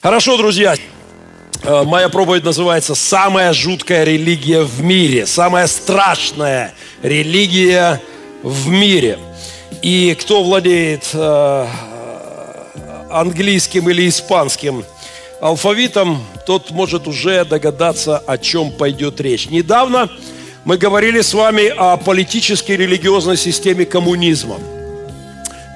Хорошо, друзья. Э, моя проповедь называется «Самая жуткая религия в мире». Самая страшная религия в мире. И кто владеет э, английским или испанским алфавитом, тот может уже догадаться, о чем пойдет речь. Недавно мы говорили с вами о политической религиозной системе коммунизма.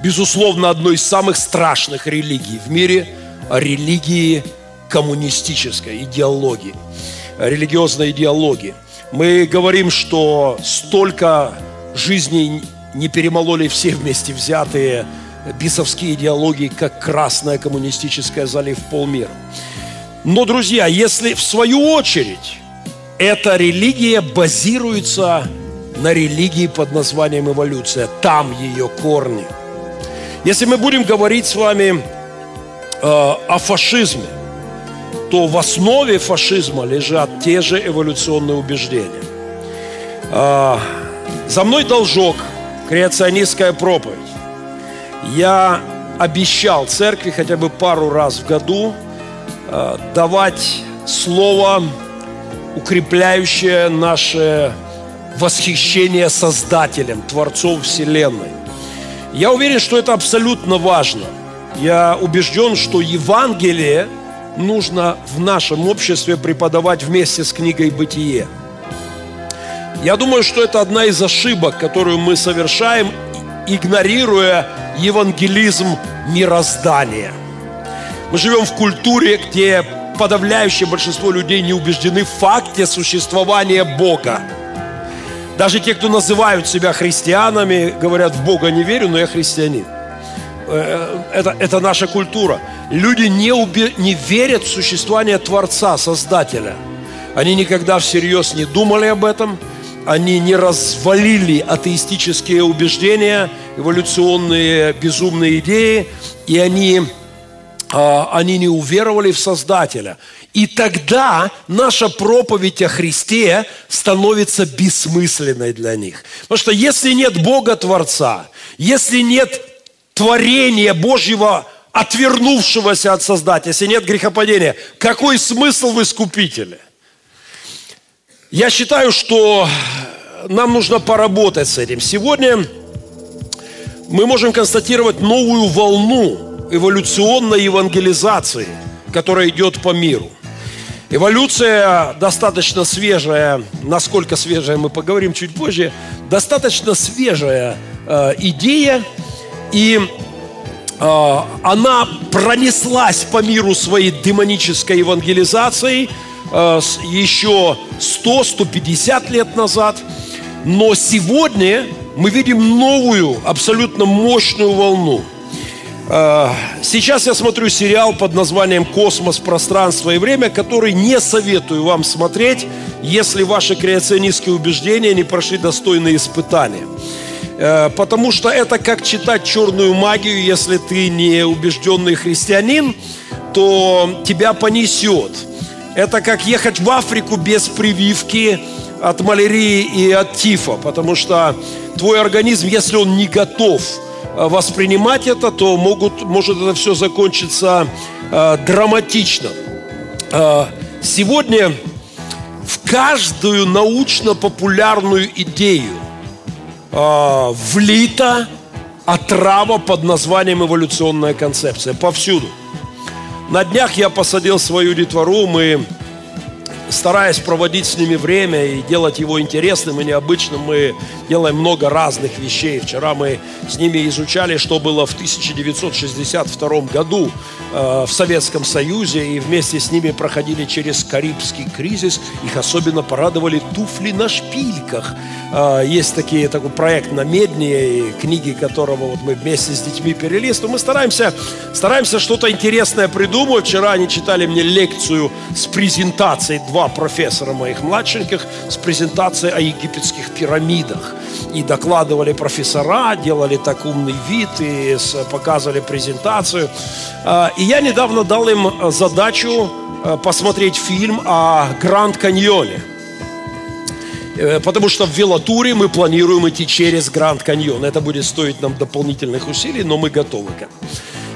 Безусловно, одной из самых страшных религий в мире – религии коммунистической идеологии, религиозной идеологии. Мы говорим, что столько жизней не перемололи все вместе взятые бисовские идеологии, как красная коммунистическая залив полмира. Но, друзья, если в свою очередь эта религия базируется на религии под названием эволюция, там ее корни. Если мы будем говорить с вами о фашизме, то в основе фашизма лежат те же эволюционные убеждения. Э, за мной должок, креационистская проповедь. Я обещал церкви хотя бы пару раз в году э, давать слово, укрепляющее наше восхищение Создателем, Творцом Вселенной. Я уверен, что это абсолютно важно – я убежден, что Евангелие нужно в нашем обществе преподавать вместе с книгой «Бытие». Я думаю, что это одна из ошибок, которую мы совершаем, игнорируя евангелизм мироздания. Мы живем в культуре, где подавляющее большинство людей не убеждены в факте существования Бога. Даже те, кто называют себя христианами, говорят, в Бога не верю, но я христианин. Э, это, это наша культура. Люди не, уби, не верят в существование Творца, Создателя. Они никогда всерьез не думали об этом. Они не развалили атеистические убеждения, эволюционные безумные идеи, и они, а, они не уверовали в Создателя. И тогда наша проповедь о Христе становится бессмысленной для них. Потому что если нет Бога Творца, если нет творения Божьего, отвернувшегося от Создателя, если нет грехопадения, какой смысл в искупителе? Я считаю, что нам нужно поработать с этим. Сегодня мы можем констатировать новую волну эволюционной евангелизации, которая идет по миру. Эволюция достаточно свежая, насколько свежая мы поговорим чуть позже, достаточно свежая э, идея, и э, она пронеслась по миру своей демонической евангелизацией э, еще 100-150 лет назад. Но сегодня мы видим новую, абсолютно мощную волну. Э, сейчас я смотрю сериал под названием «Космос, пространство и время», который не советую вам смотреть, если ваши креационистские убеждения не прошли достойные испытания. Э, потому что это как читать черную магию, если ты не убежденный христианин, то тебя понесет. Это как ехать в Африку без прививки от малярии и от тифа, потому что твой организм, если он не готов э, воспринимать это, то могут, может это все закончиться э, драматично. Э, сегодня в каждую научно-популярную идею э, влита отрава под названием эволюционная концепция повсюду. На днях я посадил свою детвору, мы стараясь проводить с ними время и делать его интересным и необычным, мы делаем много разных вещей. Вчера мы с ними изучали, что было в 1962 году э, в Советском Союзе, и вместе с ними проходили через Карибский кризис. Их особенно порадовали туфли на шпильках. Э, есть такие, такой проект на Медне, книги которого вот мы вместе с детьми. Но мы стараемся, стараемся что-то интересное придумать. Вчера они читали мне лекцию с презентацией, два профессора моих младшеньких, с презентацией о египетских пирамидах и докладывали профессора, делали так умный вид и показывали презентацию. А, и я недавно дал им задачу а, посмотреть фильм о Гранд Каньоне. Э, потому что в велотуре мы планируем идти через Гранд Каньон. Это будет стоить нам дополнительных усилий, но мы готовы к этому.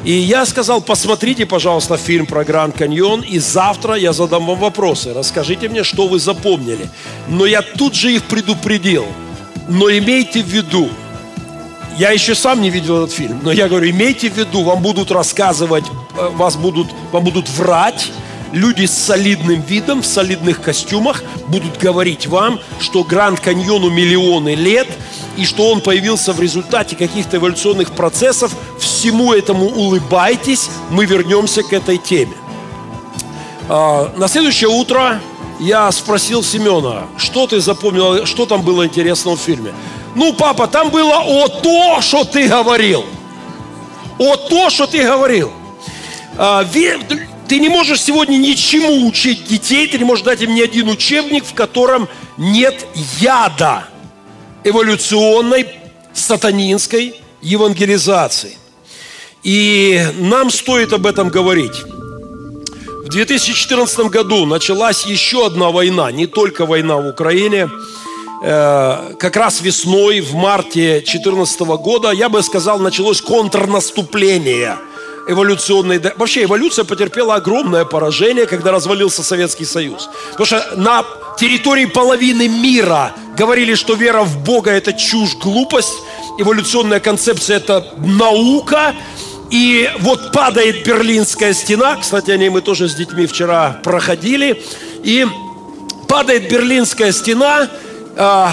И я сказал, посмотрите, пожалуйста, фильм про Гранд Каньон, и завтра я задам вам вопросы. Расскажите мне, что вы запомнили. Но я тут же их предупредил. Но имейте в виду, я еще сам не видел этот фильм, но я говорю, имейте в виду, вам будут рассказывать, э, вас будут, вам будут врать, люди с солидным видом, в солидных костюмах будут говорить вам, что Гранд Каньону миллионы лет, и что он появился в результате каких-то эволюционных процессов. Всему этому улыбайтесь, мы вернемся к этой теме. А, на следующее утро я спросил Семена, что ты запомнил, что там было интересного в фильме. Ну, папа, там было о то, что ты говорил. О то, что ты говорил. А, ты не можешь сегодня ничему учить детей, ты не можешь дать им ни один учебник, в котором нет яда эволюционной, сатанинской евангелизации. И нам стоит об этом говорить. В 2014 году началась еще одна война, не только война в Украине. Э, как раз весной, в марте 2014 года, я бы сказал, началось контрнаступление эволюционной... Вообще эволюция потерпела огромное поражение, когда развалился Советский Союз. Потому что на территории половины мира говорили, что вера в Бога – это чушь, глупость, эволюционная концепция – это наука, и вот падает Берлинская стена, кстати, о ней мы тоже с детьми вчера проходили, и падает Берлинская стена, э,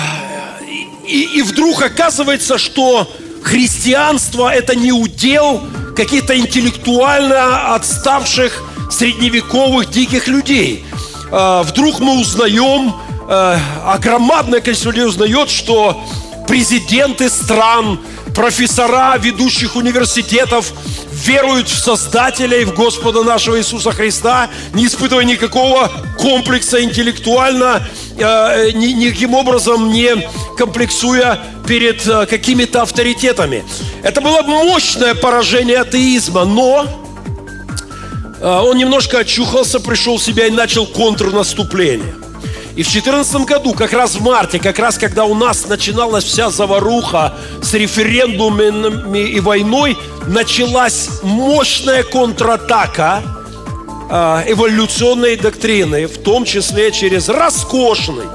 и, и вдруг оказывается, что христианство – это не удел каких-то интеллектуально отставших средневековых диких людей. Э, вдруг мы узнаем, а громадное количество людей узнает, что президенты стран, профессора ведущих университетов веруют в Создателя и в Господа нашего Иисуса Христа, не испытывая никакого комплекса интеллектуально, э, ни, никаким образом не комплексуя перед э, какими-то авторитетами. Это было мощное поражение атеизма, но э, он немножко очухался, пришел в себя и начал контрнаступление. И в 2014 году, как раз в марте, как раз когда у нас начиналась вся заваруха с референдумами и войной, началась мощная контратака э, эволюционной доктрины, в том числе через роскошный,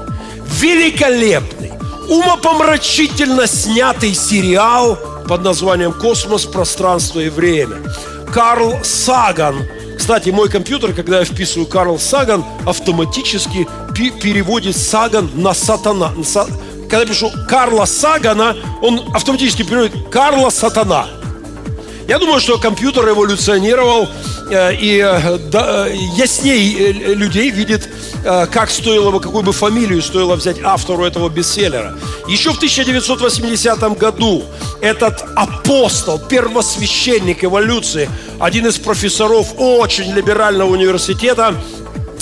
великолепный, умопомрачительно снятый сериал под названием «Космос, пространство и время». Карл Саган – кстати, мой компьютер, когда я вписываю Карл Саган, автоматически переводит Саган на сатана. Когда я пишу Карла Сагана, он автоматически переводит Карла Сатана. Я думаю, что компьютер эволюционировал э, и э, э, ясней людей видит, как стоило бы, какую бы фамилию стоило взять автору этого бестселлера. Еще в 1980 году этот апостол, первосвященник эволюции, один из профессоров очень либерального университета,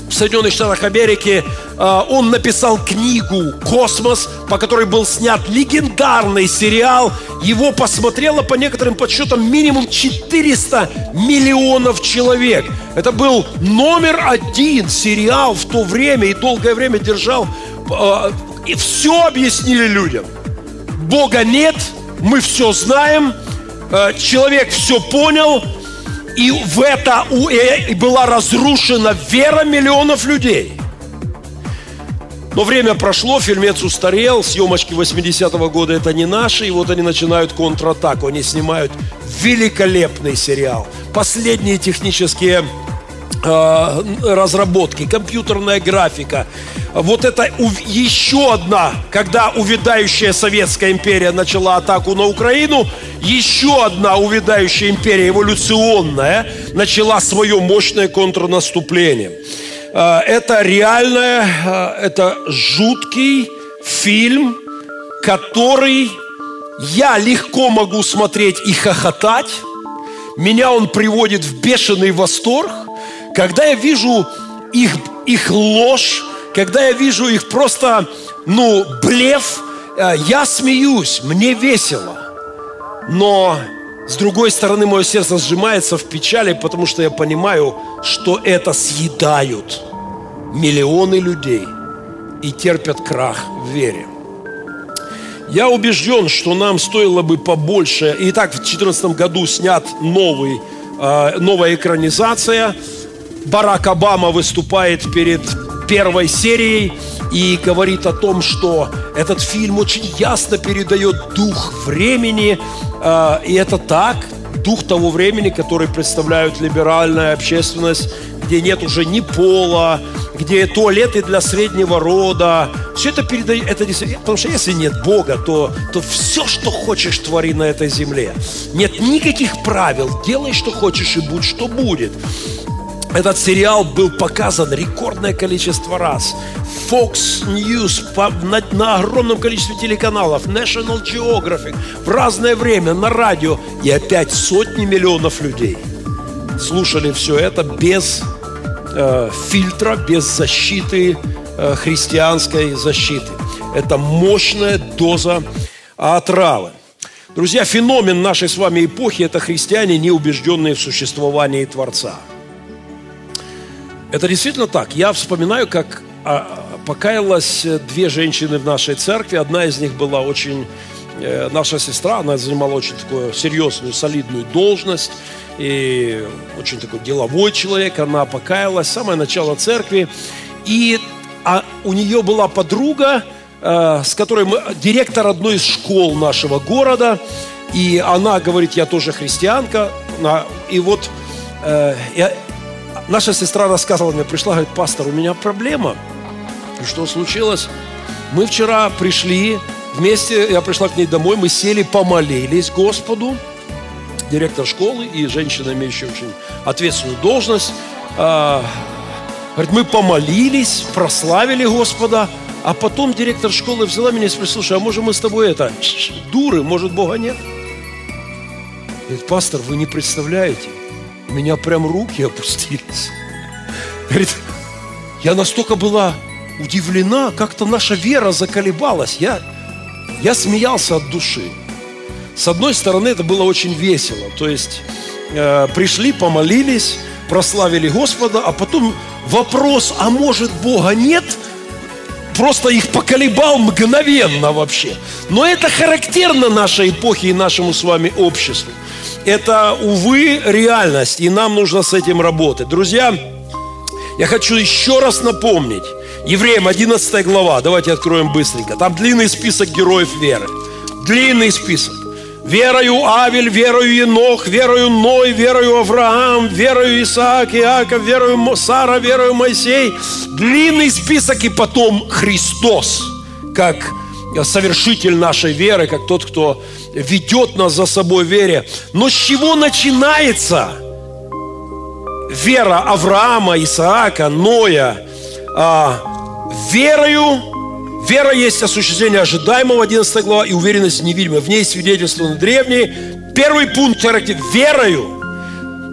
в Соединенных Штатах Америки, э, он написал книгу «Космос», по которой был снят легендарный сериал. Его посмотрело по некоторым подсчетам минимум 400 миллионов человек. Это был номер один сериал в то время и долгое время держал. Э, и все объяснили людям. Бога нет, мы все знаем, э, человек все понял – и в это э, была разрушена вера миллионов людей. Но время прошло, фильмец устарел, съемочки 80-го года это не наши, и вот они начинают контратаку, они снимают великолепный сериал. Последние технические разработки, компьютерная графика. Вот это еще одна, когда увядающая Советская империя начала атаку на Украину, еще одна увядающая империя, эволюционная, начала свое мощное контрнаступление. Э, это реальное, э, это жуткий фильм, который я легко могу смотреть и хохотать. Меня он приводит в бешеный восторг – когда я вижу их, их ложь, когда я вижу их просто, ну, блеф, э, я смеюсь, мне весело. Но, с другой стороны, мое сердце сжимается в печали, потому что я понимаю, что это съедают миллионы людей и терпят крах в вере. Я убежден, что нам стоило бы побольше. И так в 2014 году снят новый э, новая экранизация. Барак Обама выступает перед первой серией и говорит о том, что этот фильм очень ясно передает дух времени, э, и это так, дух того времени, который представляют либеральная общественность, где нет уже ни пола, где туалеты для среднего рода. Все это передает, это потому что если нет Бога, то, то все, что хочешь, твори на этой земле. Нет никаких правил, делай, что хочешь, и будь, что будет. Этот сериал был показан рекордное количество раз. Fox News на, на огромном количестве телеканалов, National Geographic, в разное время, на радио. И опять сотни миллионов людей слушали все это без э, фильтра, без защиты, э, христианской защиты. Это мощная доза отравы. Друзья, феномен нашей с вами эпохи – это христиане, не убежденные в существовании Творца – это действительно так. Я вспоминаю, как а, покаялась две женщины в нашей церкви. Одна из них была очень э, наша сестра, она занимала очень такую серьезную, солидную должность и очень такой деловой человек. Она покаялась, самое начало церкви. И а у нее была подруга, э, с которой мы, директор одной из школ нашего города. И она говорит, я тоже христианка. И вот э, Наша сестра рассказывала мне, пришла, говорит, пастор, у меня проблема. И что случилось? Мы вчера пришли вместе, я пришла к ней домой, мы сели, помолились Господу, директор школы и женщина, имеющая очень ответственную должность. А, говорит, мы помолились, прославили Господа, а потом директор школы взяла меня и спросила, слушай, а может мы с тобой это, дуры, может Бога нет? Говорит, пастор, вы не представляете, у меня прям руки опустились. Говорит, я настолько была удивлена, как-то наша вера заколебалась. Я, я смеялся от души. С одной стороны, это было очень весело. То есть э, пришли, помолились, прославили Господа, а потом вопрос, а может Бога нет, просто их поколебал мгновенно вообще. Но это характерно нашей эпохе и нашему с вами обществу это, увы, реальность, и нам нужно с этим работать. Друзья, я хочу еще раз напомнить, Евреям 11 глава, давайте откроем быстренько. Там длинный список героев веры. Длинный список. Верою Авель, верою Енох, верою Ной, верою Авраам, верою Исаак, Иаков, верою Сара, верою Моисей. Длинный список и потом Христос, как совершитель нашей веры, как тот, кто ведет нас за собой в вере. Но с чего начинается вера Авраама, Исаака, Ноя? А, верою, вера есть осуществление ожидаемого, 11 глава, и уверенность невидимая. В ней свидетельствованы древние. Первый пункт верою,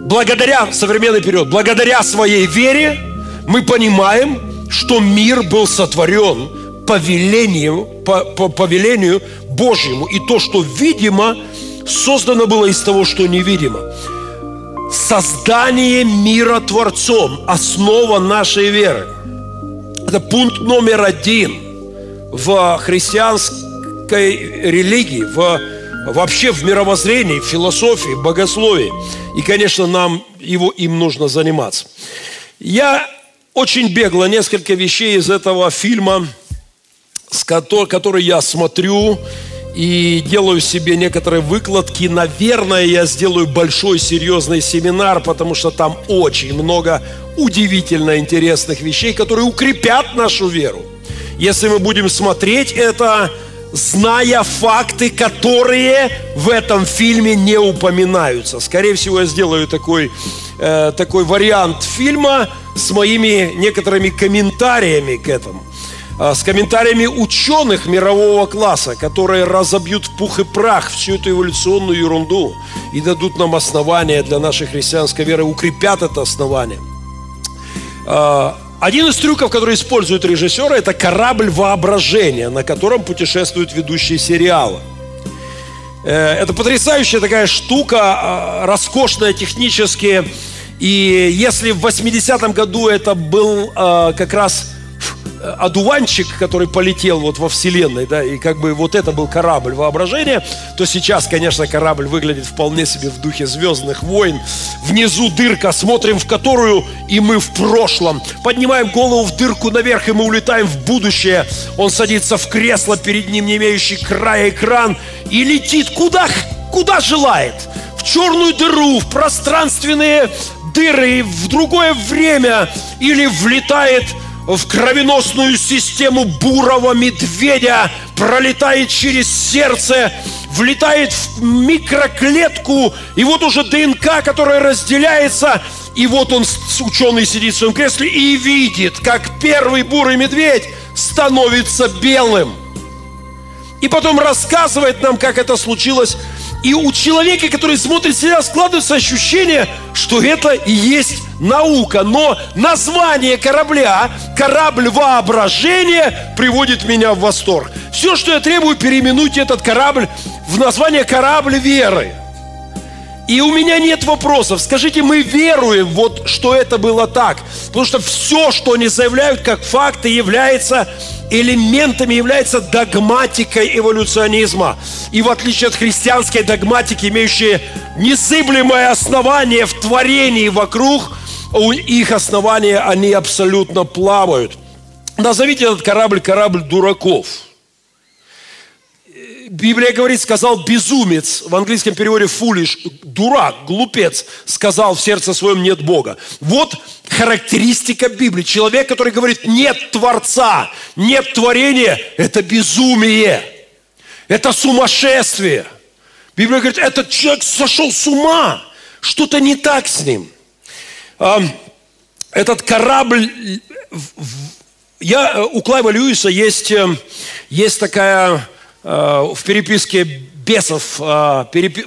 благодаря, современный период, благодаря своей вере мы понимаем, что мир был сотворен по велению, по, по повелению Божьему. И то, что видимо, создано было из того, что невидимо. Создание мира Творцом – основа нашей веры. Это пункт номер один в христианской религии, в, вообще в мировоззрении, в философии, в богословии. И, конечно, нам его, им нужно заниматься. Я очень бегло несколько вещей из этого фильма – с которой, который я смотрю и делаю себе некоторые выкладки. Наверное, я сделаю большой серьезный семинар, потому что там очень много удивительно интересных вещей, которые укрепят нашу веру. Если мы будем смотреть это, зная факты, которые в этом фильме не упоминаются. Скорее всего, я сделаю такой, э, такой вариант фильма с моими некоторыми комментариями к этому. А, с комментариями ученых мирового класса, которые разобьют в пух и прах всю эту эволюционную ерунду и дадут нам основания для нашей христианской веры, укрепят это основание. А, один из трюков, который используют режиссеры, это корабль воображения, на котором путешествуют ведущие сериала. Э, это потрясающая такая штука, а, роскошная технически. И если в 80-м году это был как раз одуванчик, который полетел вот во Вселенной, да, и как бы вот это был корабль воображения, то сейчас, конечно, корабль выглядит вполне себе в духе Звездных войн. Внизу дырка, смотрим в которую, и мы в прошлом. Поднимаем голову в дырку наверх, и мы улетаем в будущее. Он садится в кресло, перед ним не имеющий края экран, и летит куда, куда желает. В черную дыру, в пространственные дыры, в другое время, или влетает в кровеносную систему бурого медведя, пролетает через сердце, влетает в микроклетку, и вот уже ДНК, которая разделяется, и вот он, ученый, сидит в своем кресле и видит, как первый бурый медведь становится белым. И потом рассказывает нам, как это случилось. И у человека, который смотрит себя, складывается ощущение, что это и есть наука. Но название корабля, корабль воображения, приводит меня в восторг. Все, что я требую, переименуйте этот корабль в название корабль веры. И у меня нет вопросов. Скажите, мы веруем, вот, что это было так. Потому что все, что они заявляют как факты, является элементами, является догматикой эволюционизма. И в отличие от христианской догматики, имеющей незыблемое основание в творении вокруг, у их основания они абсолютно плавают. Назовите этот корабль корабль дураков – Библия говорит, сказал безумец, в английском переводе foolish, дурак, глупец, сказал в сердце своем нет Бога. Вот характеристика Библии. Человек, который говорит нет Творца, нет творения, это безумие, это сумасшествие. Библия говорит, этот человек сошел с ума, что-то не так с ним. Этот корабль, я, у Клайва Льюиса есть, э, есть такая Э, в переписке бесов э,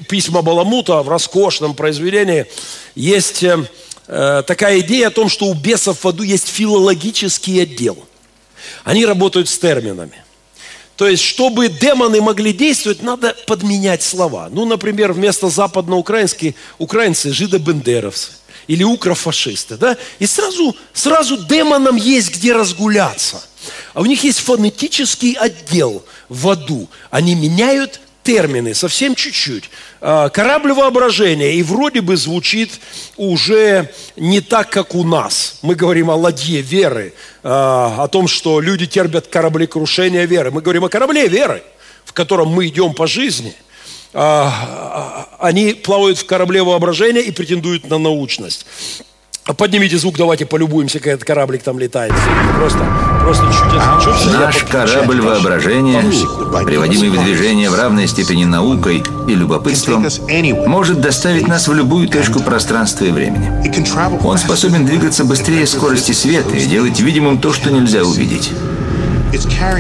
письма Баламута в роскошном произведении есть э, такая идея о том, что у бесов в аду есть филологический отдел. Они работают с терминами. То есть, чтобы демоны могли действовать, надо подменять слова. Ну, например, вместо западноукраинские украинцы – жидобендеровцы или укрофашисты. Да? И сразу, сразу демонам есть где разгуляться. А у них есть фонетический отдел в аду. Они меняют термины совсем чуть-чуть. А, корабль воображения, и вроде бы звучит уже не так, как у нас. Мы говорим о ладье веры, а, о том, что люди терпят кораблекрушение веры. Мы говорим о корабле веры, в котором мы идем по жизни. А, они плавают в корабле воображения и претендуют на научность. Поднимите звук, давайте полюбуемся, как этот кораблик там летает. Просто, просто чудесно. Чудесно. Наш корабль воображения, приводимый в движение в равной степени наукой и любопытством, может доставить нас в любую точку пространства и времени. Он способен двигаться быстрее скорости света и делать видимым то, что нельзя увидеть.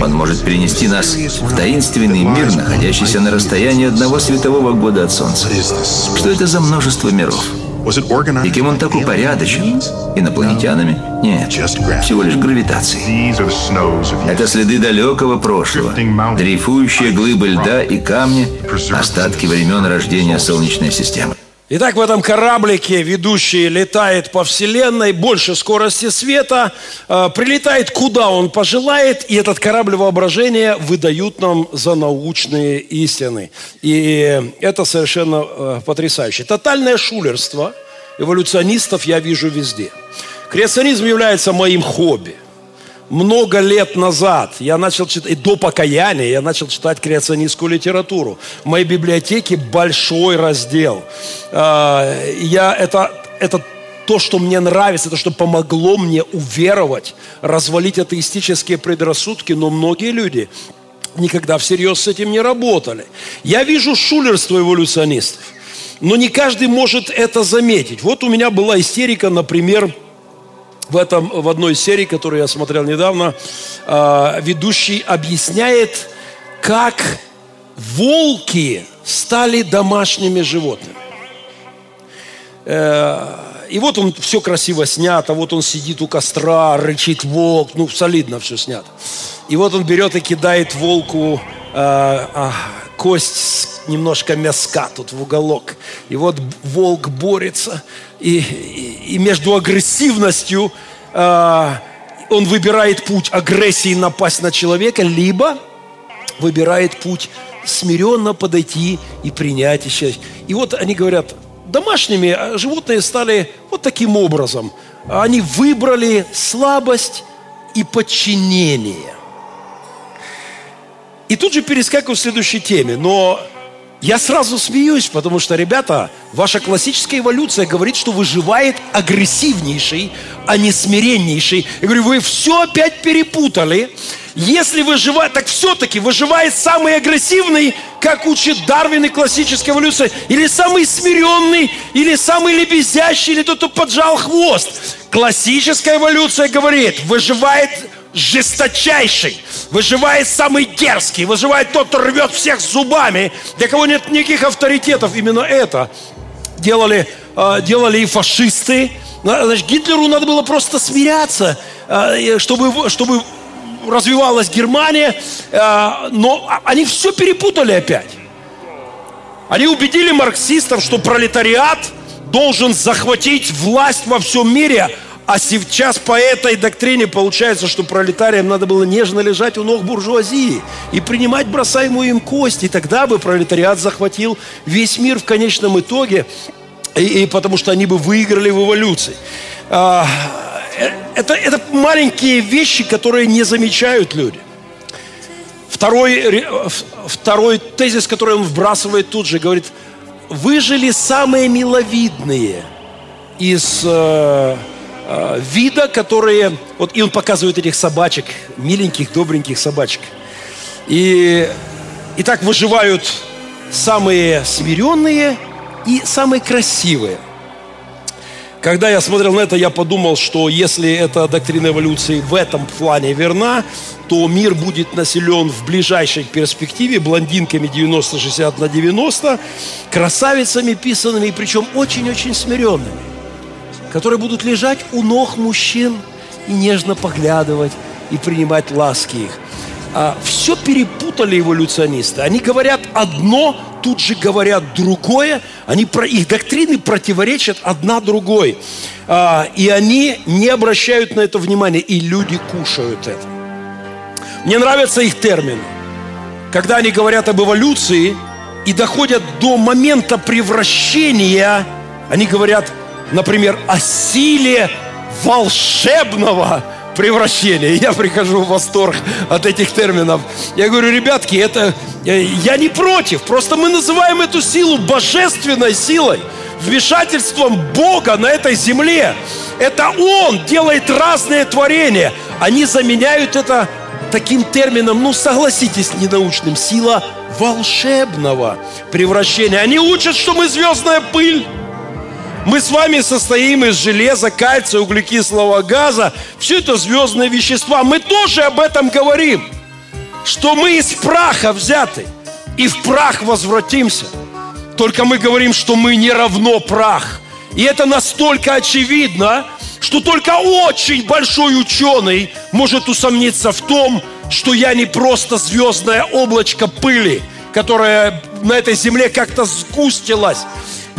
Он может перенести нас в таинственный мир, находящийся на расстоянии одного светового года от Солнца. Что это за множество миров? И кем он так упорядочен? Инопланетянами? Нет, всего лишь гравитацией. Это следы далекого прошлого, дрейфующие глыбы льда и камни, остатки времен рождения Солнечной системы. Итак, в этом кораблике ведущий летает по Вселенной больше скорости света, э, прилетает куда он пожелает, и этот корабль воображения выдают нам за научные истины. И это совершенно э, потрясающе. Тотальное шулерство эволюционистов я вижу везде. Креационизм является моим хобби – много лет назад я начал читать, и до покаяния я начал читать креационистскую литературу. В моей библиотеке большой раздел. А, я, это, это то, что мне нравится, это что помогло мне уверовать, развалить атеистические предрассудки, но многие люди никогда всерьез с этим не работали. Я вижу шулерство эволюционистов, но не каждый может это заметить. Вот у меня была истерика, например, в, этом, в одной серии, которую я смотрел недавно, э, ведущий объясняет, как волки стали домашними животными. Э, и вот он все красиво снято, вот он сидит у костра, рычит волк, ну солидно все снято. И вот он берет и кидает волку э, э, кость немножко мяска тут в уголок. И вот волк борется, и, и, и между агрессивностью э, он выбирает путь агрессии напасть на человека, либо выбирает путь смиренно подойти и принять еще. И вот они говорят, домашними а животные стали вот таким образом. Они выбрали слабость и подчинение. И тут же перескакиваю к следующей теме. Но я сразу смеюсь, потому что, ребята, ваша классическая эволюция говорит, что выживает агрессивнейший, а не смиреннейший. Я говорю, вы все опять перепутали. Если выживает, так все-таки выживает самый агрессивный, как учит Дарвин и классическая эволюция, или самый смиренный, или самый лебезящий, или тот, кто поджал хвост. Классическая эволюция говорит, выживает жесточайший, выживает самый дерзкий, выживает тот, кто рвет всех зубами, для кого нет никаких авторитетов. Именно это делали, а, делали и фашисты. Значит, Гитлеру надо было просто смиряться, а, чтобы, чтобы развивалась Германия, а, но они все перепутали опять. Они убедили марксистов, что пролетариат должен захватить власть во всем мире, а сейчас по этой доктрине получается, что пролетариям надо было нежно лежать у ног буржуазии и принимать бросаемую им кость. И тогда бы пролетариат захватил весь мир в конечном итоге, и, и потому что они бы выиграли в эволюции. А, э, это, это маленькие вещи, которые не замечают люди. Второй, второй тезис, который он вбрасывает тут же, говорит, выжили самые миловидные из Э, вида, которые... Вот, и он показывает этих собачек, миленьких, добреньких собачек. И, и так выживают самые смиренные и самые красивые. Когда я смотрел на это, я подумал, что если эта доктрина эволюции в этом плане верна, то мир будет населен в ближайшей перспективе блондинками 90-60 на 90, красавицами писанными, причем очень-очень смиренными которые будут лежать у ног мужчин и нежно поглядывать и принимать ласки их. А, все перепутали эволюционисты. Они говорят одно, тут же говорят другое. Они, про, их доктрины противоречат одна другой. А, и они не обращают на это внимания. И люди кушают это. Мне нравятся их термины. Когда они говорят об эволюции и доходят до момента превращения, они говорят – например, о силе волшебного превращения. Я прихожу в восторг от этих терминов. Я говорю, ребятки, это э, я не против, просто мы называем эту силу божественной силой, вмешательством Бога на этой земле. Это Он делает разные творения. Они заменяют это таким термином, ну согласитесь, ненаучным, сила волшебного превращения. Они учат, что мы звездная пыль. Мы с вами состоим из железа, кальция, углекислого газа. Все это звездные вещества. Мы тоже об этом говорим. Что мы из праха взяты. И в прах возвратимся. Только мы говорим, что мы не равно прах. И это настолько очевидно, что только очень большой ученый может усомниться в том, что я не просто звездное облачко пыли, которое на этой земле как-то сгустилось,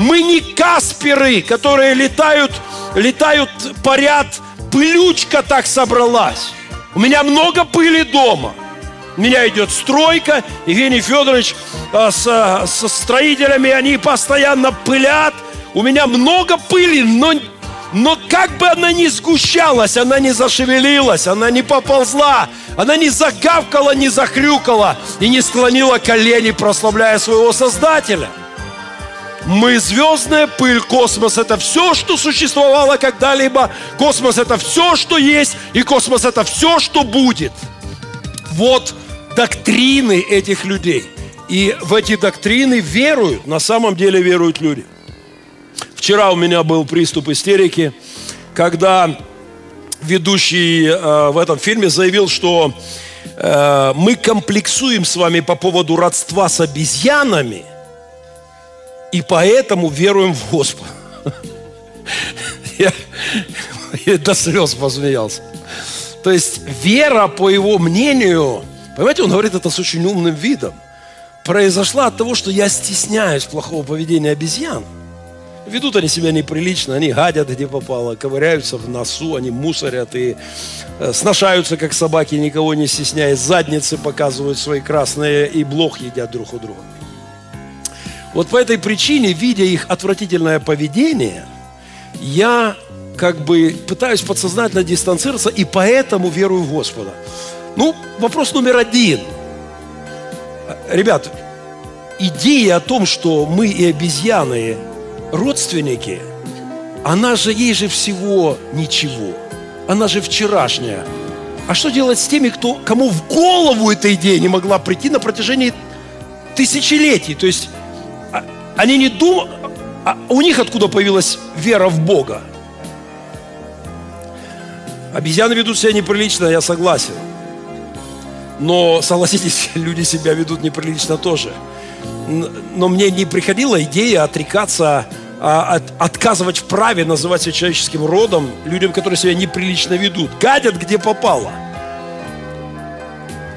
мы не касперы, которые летают, летают, парят. Пылючка так собралась. У меня много пыли дома. У меня идет стройка. Евгений Федорович а, со, со строителями, они постоянно пылят. У меня много пыли, но, но как бы она ни сгущалась, она не зашевелилась, она не поползла, она не загавкала, не захрюкала и не склонила колени, прославляя своего Создателя – мы звездная пыль, космос это все, что существовало когда-либо. Космос это все, что есть, и космос это все, что будет. Вот доктрины этих людей. И в эти доктрины веруют, на самом деле веруют люди. Вчера у меня был приступ истерики, когда ведущий э, в этом фильме заявил, что э, мы комплексуем с вами по поводу родства с обезьянами – и поэтому веруем в Господа. Я, до слез посмеялся. То есть вера, по его мнению, понимаете, он говорит это с очень умным видом, произошла от того, что я стесняюсь плохого поведения обезьян. Ведут они себя неприлично, они гадят где попало, ковыряются в носу, они мусорят и э, сношаются, как собаки, никого не стесняясь, задницы показывают свои красные и блох едят друг у друга. Вот по этой причине, видя их отвратительное поведение, я как бы пытаюсь подсознательно дистанцироваться и поэтому верую в Господа. Ну, вопрос номер один. Ребят, идея о том, что мы и обезьяны родственники, она же, ей же всего ничего. Она же вчерашняя. А что делать с теми, кто, кому в голову эта идея не могла прийти на протяжении тысячелетий? То есть они не думают, а у них откуда появилась вера в Бога? Обезьяны ведут себя неприлично, я согласен. Но, согласитесь, люди себя ведут неприлично тоже. Но мне не приходила идея отрекаться, а, от, отказывать в праве называть себя человеческим родом людям, которые себя неприлично ведут. Гадят, где попало.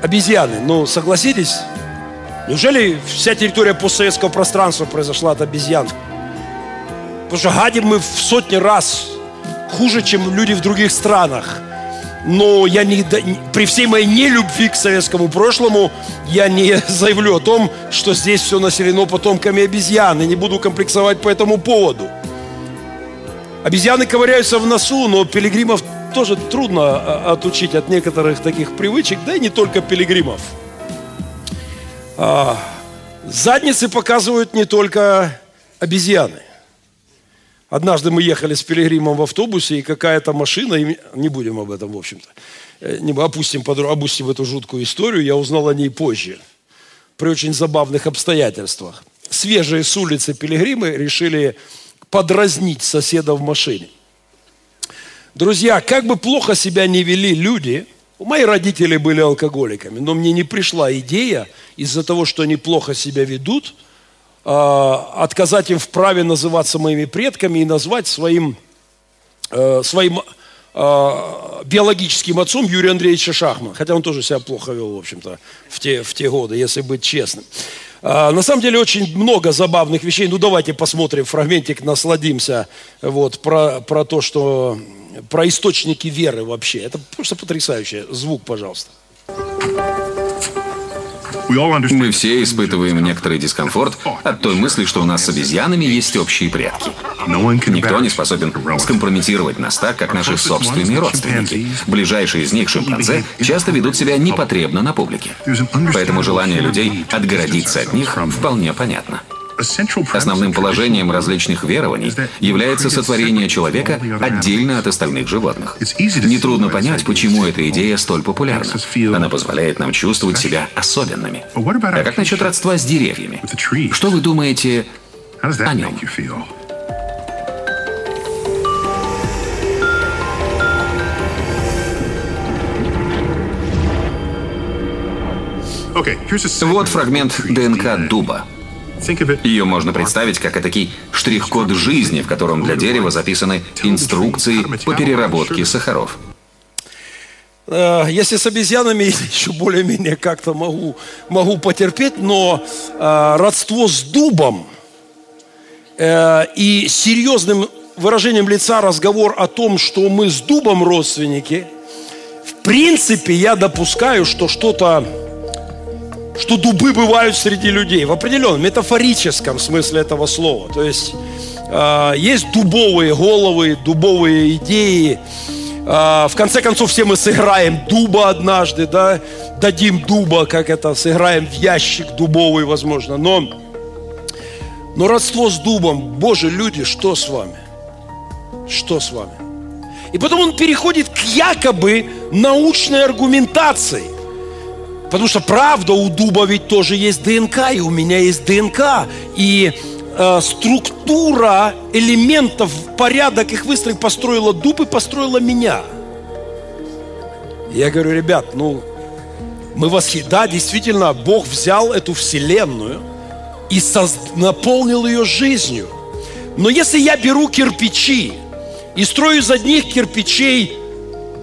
Обезьяны, ну, согласитесь? Неужели вся территория постсоветского пространства произошла от обезьян? Потому что гадим мы в сотни раз хуже, чем люди в других странах – но я не, при всей моей нелюбви к советскому прошлому, я не заявлю о том, что здесь все населено потомками обезьян, и не буду комплексовать по этому поводу. Обезьяны ковыряются в носу, но пилигримов тоже трудно а, отучить от некоторых таких привычек, да и не только пилигримов. А, задницы показывают не только обезьяны – Однажды мы ехали с Пилигримом в автобусе, и какая-то машина, и не будем об этом, в общем-то, э, не опустим, опустим эту жуткую историю, я узнал о ней позже, при очень забавных обстоятельствах. Свежие с улицы Пилигримы решили подразнить соседа в машине. Друзья, как бы плохо себя не вели люди, мои родители были алкоголиками, но мне не пришла идея из-за того, что они плохо себя ведут – а, отказать им в праве называться моими предками и назвать своим, э, своим а, биологическим отцом Юрия Андреевича Шахмана. Хотя он тоже себя плохо вел, в общем-то, в те, в те годы, если быть честным. А, на самом деле очень много забавных вещей. Ну, давайте посмотрим фрагментик, насладимся вот, про, про то, что... Про источники веры вообще. Это просто потрясающе. Звук, пожалуйста. Мы все испытываем некоторый дискомфорт от той мысли, что у нас с обезьянами есть общие предки. Никто не способен скомпрометировать нас так, как наши собственные родственники. Ближайшие из них, шимпанзе, часто ведут себя непотребно на публике. Поэтому желание людей отгородиться от них вполне понятно. Основным положением различных верований является сотворение человека отдельно от остальных животных. Нетрудно понять, почему эта идея столь популярна. Она позволяет нам чувствовать себя особенными. А как насчет родства с деревьями? Что вы думаете о нем? Вот фрагмент ДНК дуба. Ее можно представить как этакий штрих-код жизни, в котором для дерева записаны инструкции по переработке сахаров. Э, если с обезьянами еще более-менее как-то могу, могу потерпеть, но э, родство с дубом э, и серьезным выражением лица разговор о том, что мы с дубом родственники, в принципе, я допускаю, что что-то что дубы бывают среди людей в определенном метафорическом смысле этого слова. То есть э, есть дубовые головы, дубовые идеи. Э, в конце концов, все мы сыграем дуба однажды, да, дадим дуба, как это, сыграем в ящик дубовый, возможно. Но, но родство с дубом, Боже, люди, что с вами? Что с вами? И потом он переходит к якобы научной аргументации. Потому что правда, у дуба ведь тоже есть ДНК, и у меня есть ДНК. И э, структура элементов, порядок их выстроек построила дуб и построила меня. Я говорю, ребят, ну, мы восхищаем. Да, действительно, Бог взял эту вселенную и соз... наполнил ее жизнью. Но если я беру кирпичи и строю из одних кирпичей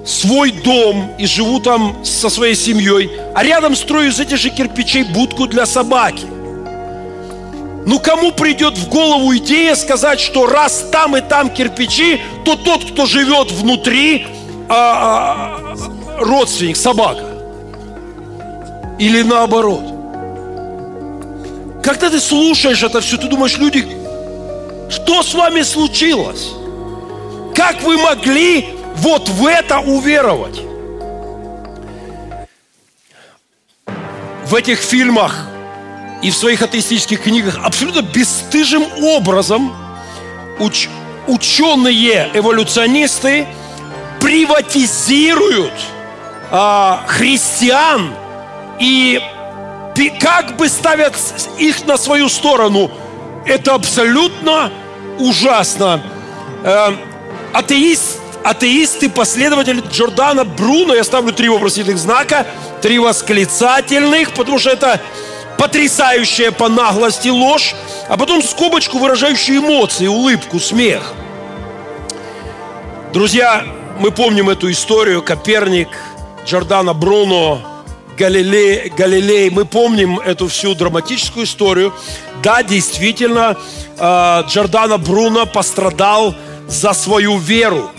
свой дом и живу там со своей семьей, а рядом строю из этих же кирпичей будку для собаки. Ну кому придет в голову идея сказать, что раз там и там кирпичи, то тот, кто живет внутри, а, а, родственник, собака. Или наоборот. Когда ты слушаешь это все, ты думаешь, люди, что с вами случилось? Как вы могли вот в это уверовать? В этих фильмах и в своих атеистических книгах абсолютно бесстыжим образом уч, ученые эволюционисты приватизируют а, христиан и как бы ставят их на свою сторону. Это абсолютно ужасно. Э, атеист, атеисты, последователи Джордана Бруно, я ставлю три вопросительных знака, три восклицательных, потому что это потрясающая по наглости ложь, а потом скобочку, выражающую эмоции, улыбку, смех. Друзья, мы помним эту историю. Коперник, Джордана Бруно, Галилей, Галилей. Мы помним эту всю драматическую историю. Да, действительно, э, Джордана Бруно пострадал за свою веру.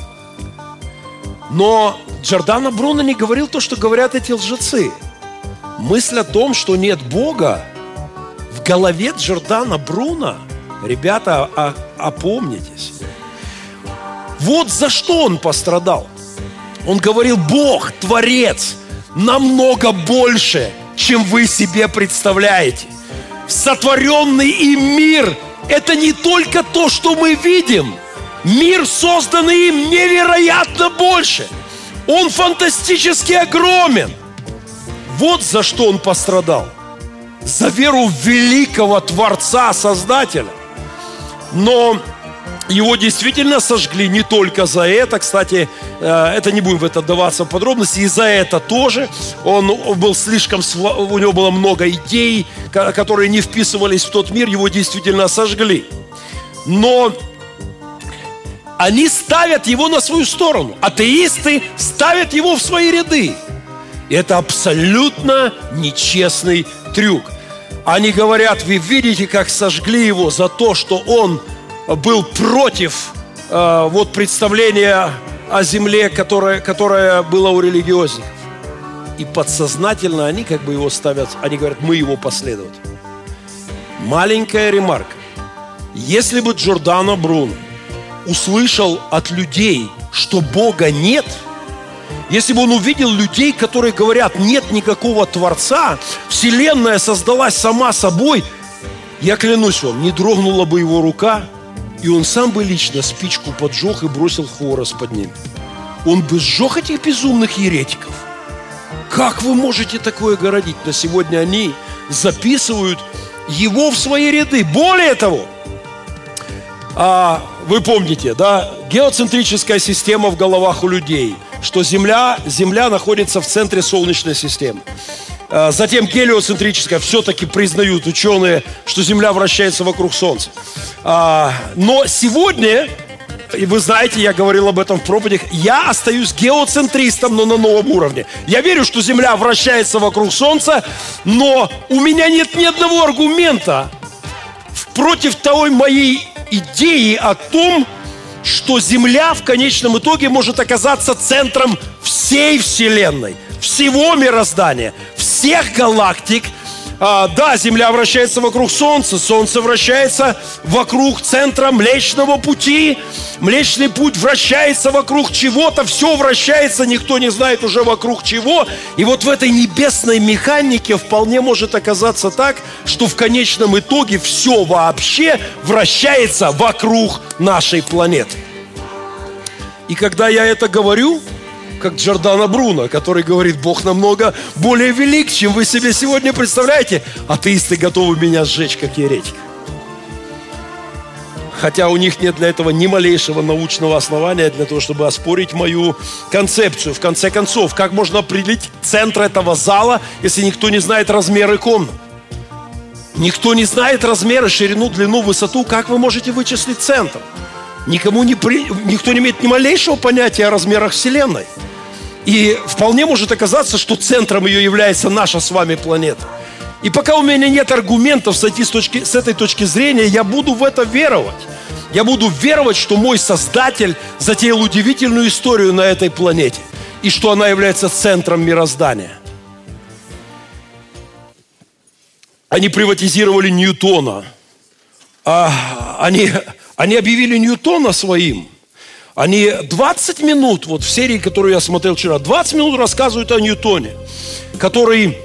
Но Джордана Бруно не говорил то, что говорят эти лжецы – Мысль о том, что нет Бога, в голове Джордана Бруна, ребята, а, опомнитесь. Вот за что он пострадал. Он говорил, Бог, Творец, намного больше, чем вы себе представляете. Сотворенный им мир – это не только то, что мы видим. Мир, созданный им, невероятно больше. Он фантастически огромен. Вот за что он пострадал. За веру великого Творца, Создателя. Но его действительно сожгли не только за это, кстати, э, это не будем в это даваться в подробности, и за это тоже. Он был слишком, у него было много идей, которые не вписывались в тот мир, его действительно сожгли. Но они ставят его на свою сторону. Атеисты ставят его в свои ряды. И это абсолютно нечестный трюк. Они говорят, вы видите, как сожгли его за то, что он был против э, вот представления о земле, которое, которое было у религиозников. И подсознательно они как бы его ставят, они говорят, мы его последователи. Маленькая ремарка. Если бы Джордано Бруно услышал от людей, что Бога нет – если бы он увидел людей, которые говорят, нет никакого Творца, Вселенная создалась сама собой, я клянусь вам, не дрогнула бы его рука, и он сам бы лично спичку поджег и бросил хворост под ним. Он бы сжег этих безумных еретиков. Как вы можете такое городить? Но сегодня они записывают его в свои ряды. Более того, а, вы помните, да, геоцентрическая система в головах у людей – что Земля, Земля находится в центре Солнечной системы. А, затем гелиоцентрическая, все-таки признают ученые, что Земля вращается вокруг Солнца. А, но сегодня, и вы знаете, я говорил об этом в проповедях, я остаюсь геоцентристом, но на новом уровне. Я верю, что Земля вращается вокруг Солнца, но у меня нет ни одного аргумента против той моей идеи о том, что Земля в конечном итоге может оказаться центром всей Вселенной, всего мироздания, всех галактик. А, да, Земля вращается вокруг Солнца, Солнце вращается вокруг центра Млечного Пути, Млечный Путь вращается вокруг чего-то, все вращается, никто не знает уже вокруг чего. И вот в этой небесной механике вполне может оказаться так, что в конечном итоге все вообще вращается вокруг нашей планеты. И когда я это говорю, как Джордана Бруно, который говорит, Бог намного более велик, чем вы себе сегодня представляете, атеисты готовы меня сжечь, как еретик. Хотя у них нет для этого ни малейшего научного основания для того, чтобы оспорить мою концепцию. В конце концов, как можно определить центр этого зала, если никто не знает размеры комнат? Никто не знает размеры, ширину, длину, высоту. Как вы можете вычислить центр? Никому не при... Никто не имеет ни малейшего понятия о размерах Вселенной. И вполне может оказаться, что центром ее является наша с вами планета. И пока у меня нет аргументов с этой, точки, с этой точки зрения, я буду в это веровать. Я буду веровать, что мой Создатель затеял удивительную историю на этой планете. И что она является центром мироздания. Они приватизировали Ньютона. А, они, они объявили Ньютона своим. Они 20 минут, вот в серии, которую я смотрел вчера, 20 минут рассказывают о Ньютоне, который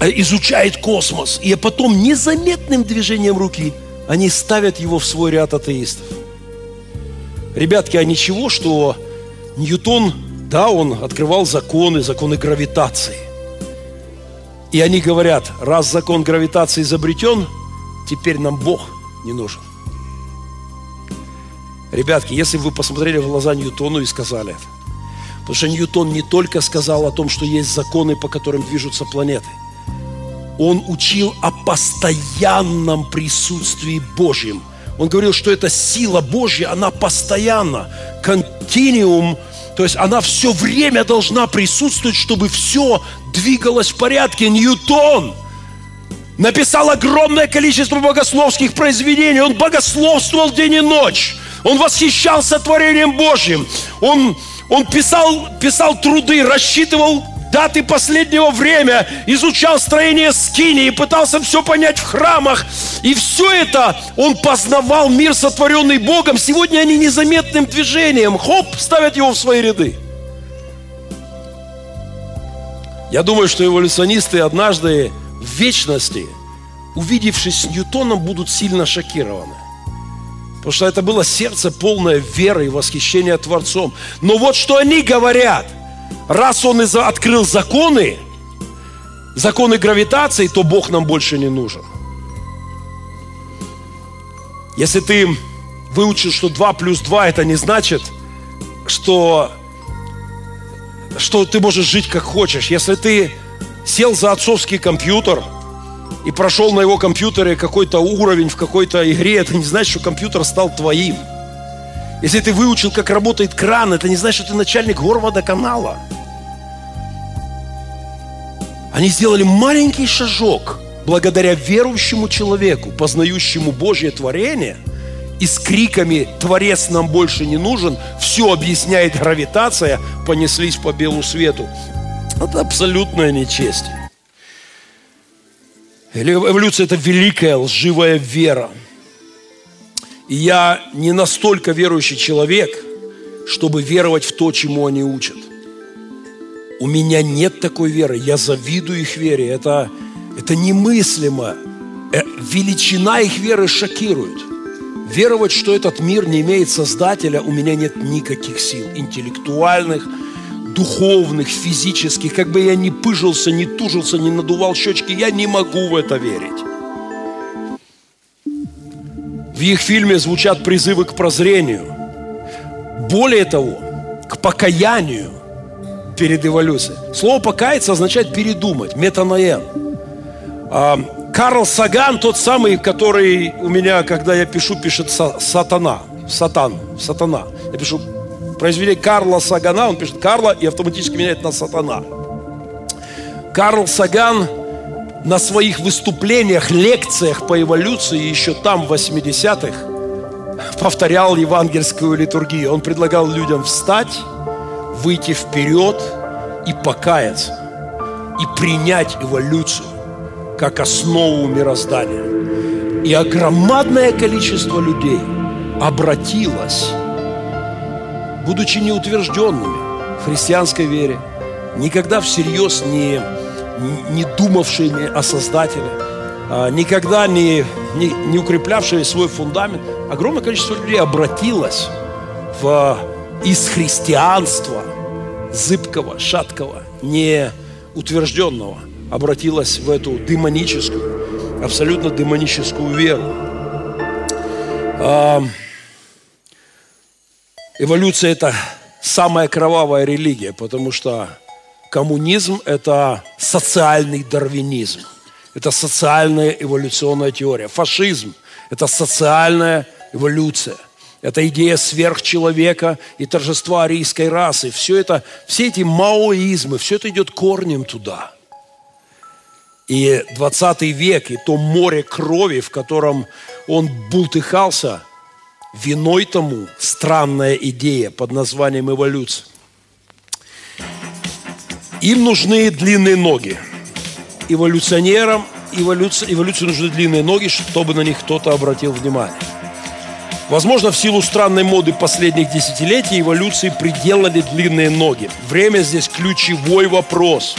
э, изучает космос. И потом незаметным движением руки они ставят его в свой ряд атеистов. Ребятки, а ничего, что Ньютон, да, он открывал законы, законы гравитации. И они говорят, раз закон гравитации изобретен, теперь нам Бог не нужен. Ребятки, если вы посмотрели в глаза Ньютону и сказали это, потому что Ньютон не только сказал о том, что есть законы, по которым движутся планеты, он учил о постоянном присутствии Божьем. Он говорил, что эта сила Божья, она постоянно, континуум, то есть она все время должна присутствовать, чтобы все двигалось в порядке. Ньютон написал огромное количество богословских произведений. Он богословствовал день и ночь. Он восхищался творением Божьим. Он, он писал, писал труды, рассчитывал даты последнего времени, изучал строение скини и пытался все понять в храмах. И все это он познавал мир, сотворенный Богом. Сегодня они незаметным движением, хоп, ставят его в свои ряды. Я думаю, что эволюционисты однажды в вечности, увидевшись с Ньютоном, будут сильно шокированы. Потому что это было сердце полное веры и восхищения Творцом. Но вот что они говорят. Раз он открыл законы, законы гравитации, то Бог нам больше не нужен. Если ты выучил, что 2 плюс 2, это не значит, что, что ты можешь жить как хочешь. Если ты сел за отцовский компьютер – и прошел на его компьютере какой-то уровень в какой-то игре, это не значит, что компьютер стал твоим. Если ты выучил, как работает кран, это не значит, что ты начальник горводоканала. Они сделали маленький шажок благодаря верующему человеку, познающему Божье творение, и с криками «Творец нам больше не нужен», все объясняет гравитация, понеслись по белу свету. Это абсолютное нечестие. Эволюция – это великая лживая вера. И я не настолько верующий человек, чтобы веровать в то, чему они учат. У меня нет такой веры. Я завидую их вере. Это, это немыслимо. Э, величина их веры шокирует. Веровать, что этот мир не имеет создателя, у меня нет никаких сил интеллектуальных, духовных, физических, как бы я ни пыжился, ни тужился, ни надувал щечки, я не могу в это верить. В их фильме звучат призывы к прозрению. Более того, к покаянию перед эволюцией. Слово «покаяться» означает передумать, метаноен. А, Карл Саган, тот самый, который у меня, когда я пишу, пишет сатана, сатан, сатана. Я пишу произведение Карла Сагана, он пишет Карла и автоматически меняет на сатана. Карл Саган на своих выступлениях, лекциях по эволюции еще там, в 80-х, повторял евангельскую литургию. Он предлагал людям встать, выйти вперед и покаяться, и принять эволюцию как основу мироздания. И огромадное количество людей обратилось будучи неутвержденными в христианской вере, никогда всерьез не, не думавшими о Создателе, а, никогда не, не, не укреплявшие свой фундамент, огромное количество людей обратилось в, из христианства зыбкого, шаткого, неутвержденного, обратилось в эту демоническую, абсолютно демоническую веру. Эволюция – это самая кровавая религия, потому что коммунизм – это социальный дарвинизм. Это социальная эволюционная теория. Фашизм – это социальная эволюция. Это идея сверхчеловека и торжества арийской расы. Все это, все эти маоизмы, все это идет корнем туда. И 20 век, и то море крови, в котором он бултыхался, виной тому странная идея под названием эволюция. Им нужны длинные ноги. Эволюционерам эволюции, эволюции нужны длинные ноги, чтобы на них кто-то обратил внимание. Возможно, в силу странной моды последних десятилетий эволюции приделали длинные ноги. Время здесь ключевой вопрос.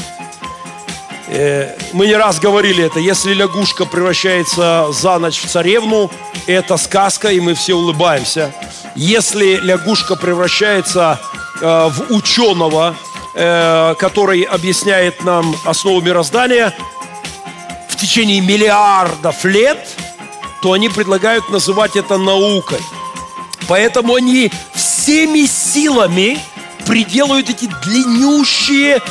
Э, мы не раз говорили это. Если лягушка превращается за ночь в царевну, это сказка, и мы все улыбаемся. Если лягушка превращается э, в ученого, э, который объясняет нам основу мироздания в течение миллиардов лет – то они предлагают называть это наукой. Поэтому они всеми силами приделают эти длиннющие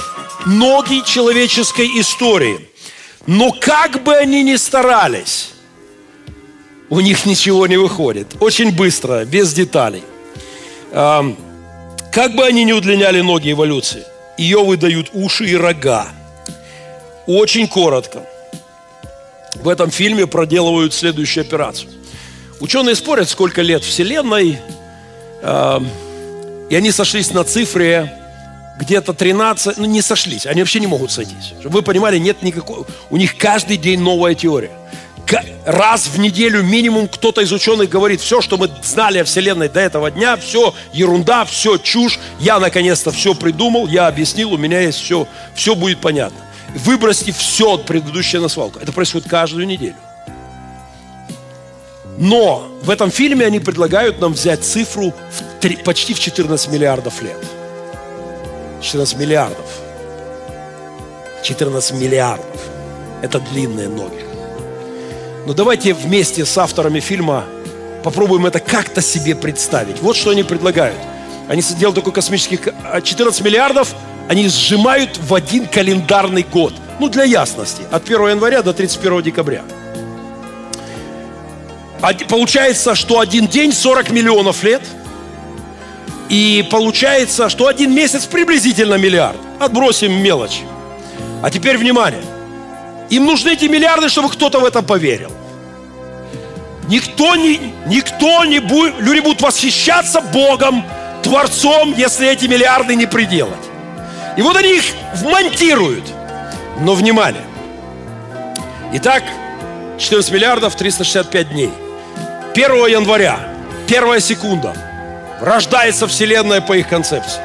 ноги человеческой истории. Но как бы они ни старались, у них ничего не выходит. Очень быстро, без деталей. Как бы они ни удлиняли ноги эволюции, ее выдают уши и рога. Очень коротко – в этом фильме проделывают следующую операцию. Ученые спорят, сколько лет Вселенной, и они сошлись на цифре где-то 13, ну не сошлись, они вообще не могут сойтись. Чтобы вы понимали, нет никакого, у них каждый день новая теория. Раз в неделю минимум кто-то из ученых говорит, все, что мы знали о Вселенной до этого дня, все ерунда, все чушь, я наконец-то все придумал, я объяснил, у меня есть все, все будет понятно выбросьте все от предыдущего на свалку. Это происходит каждую неделю. Но в этом фильме они предлагают нам взять цифру в 3, почти в 14 миллиардов лет. 14 миллиардов. 14 миллиардов. Это длинные ноги. Но давайте вместе с авторами фильма попробуем это как-то себе представить. Вот что они предлагают. Они делают такой космический... 14 миллиардов – они сжимают в один календарный год. Ну, для ясности, от 1 января до 31 декабря. Получается, что один день 40 миллионов лет. И получается, что один месяц приблизительно миллиард. Отбросим мелочь. А теперь внимание. Им нужны эти миллиарды, чтобы кто-то в это поверил. Никто не, никто не будет, люди будут восхищаться Богом, Творцом, если эти миллиарды не приделать. И вот они их вмонтируют. Но внимание. Итак, 14 миллиардов 365 дней. 1 января, первая секунда, рождается Вселенная по их концепции.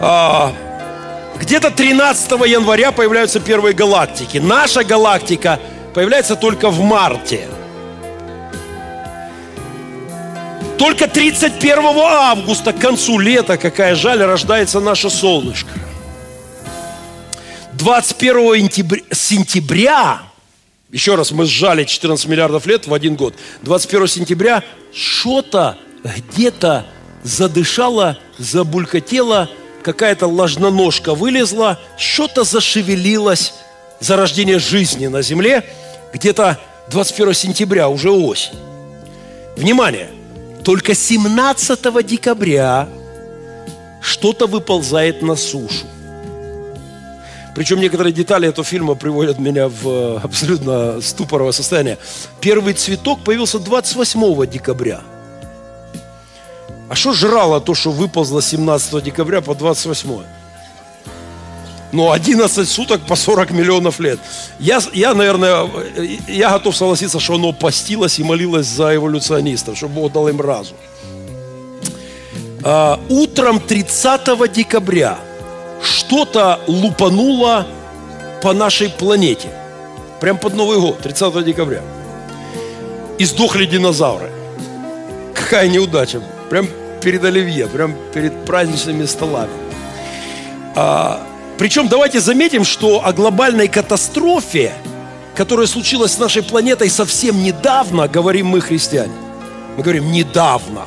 А, где-то 13 января появляются первые галактики. Наша галактика появляется только в марте. Только 31 августа, к концу лета, какая жаль, рождается наше солнышко. 21 сентября, еще раз, мы сжали 14 миллиардов лет в один год. 21 сентября что-то где-то задышало, забулькотело, какая-то ложноножка вылезла, что-то зашевелилось, зарождение жизни на земле, где-то 21 сентября, уже осень. Внимание – только 17 декабря что-то выползает на сушу. Причем некоторые детали этого фильма приводят меня в э, абсолютно ступоровое состояние. Первый цветок появился 28 декабря. А что жрало то, что выползло 17 декабря по 28? Ну, 11 суток по 40 миллионов лет. Я, я, наверное, я готов согласиться, что оно постилось и молилось за эволюционистов, чтобы Бог дал им разум. А, утром 30 декабря что-то лупануло по нашей планете. Прям под Новый год, 30 декабря. И сдохли динозавры. Какая неудача. Прям перед Оливье, прям перед праздничными столами. А, причем давайте заметим, что о глобальной катастрофе, которая случилась с нашей планетой совсем недавно, говорим мы, христиане. Мы говорим недавно.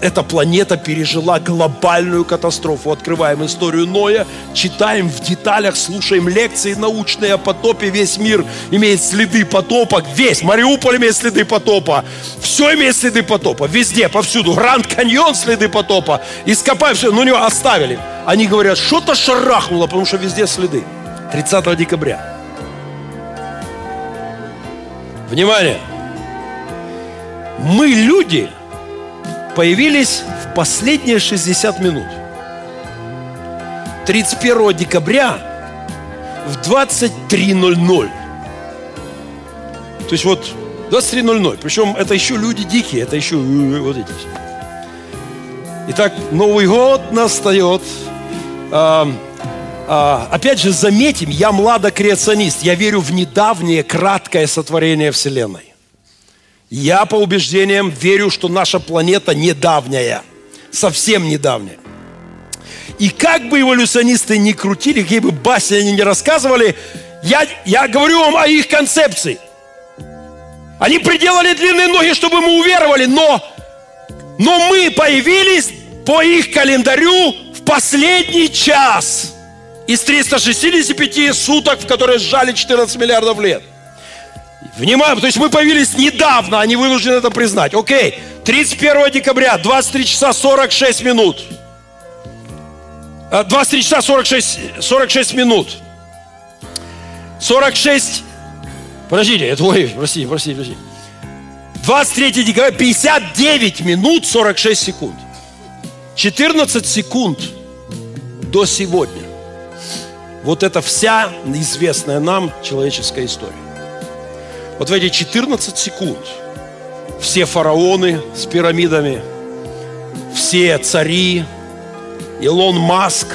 Эта планета пережила глобальную катастрофу. Открываем историю Ноя, читаем в деталях, слушаем лекции научные о потопе. Весь мир имеет следы потопа. Весь Мариуполь имеет следы потопа. Все имеет следы потопа. Везде, повсюду. Гранд Каньон следы потопа. Ископаем все. Ну, него оставили. Они говорят, что-то шарахнуло, потому что везде следы. 30 декабря. Внимание! Мы, люди, появились в последние 60 минут. 31 декабря в 23.00. То есть вот 23.00. Причем это еще люди дикие, это еще вот эти. Итак, Новый год настает. А, а, опять же, заметим, я младокреационист. Я верю в недавнее краткое сотворение Вселенной. Я по убеждениям верю, что наша планета недавняя. Совсем недавняя. И как бы эволюционисты ни крутили, какие бы басни они не рассказывали, я, я говорю вам о их концепции. Они приделали длинные ноги, чтобы мы уверовали, но, но мы появились по их календарю в последний час из 365 суток, в которые сжали 14 миллиардов лет. Внимание, то есть мы появились недавно, они вынуждены это признать. Окей, 31 декабря, 23 часа 46 минут. 23 часа 46, 46 минут. 46, подождите, это, ой, простите, простите, простите. 23 декабря, 59 минут 46 секунд. 14 секунд до сегодня. Вот это вся известная нам человеческая история. Вот в эти 14 секунд все фараоны с пирамидами, все цари, Илон Маск,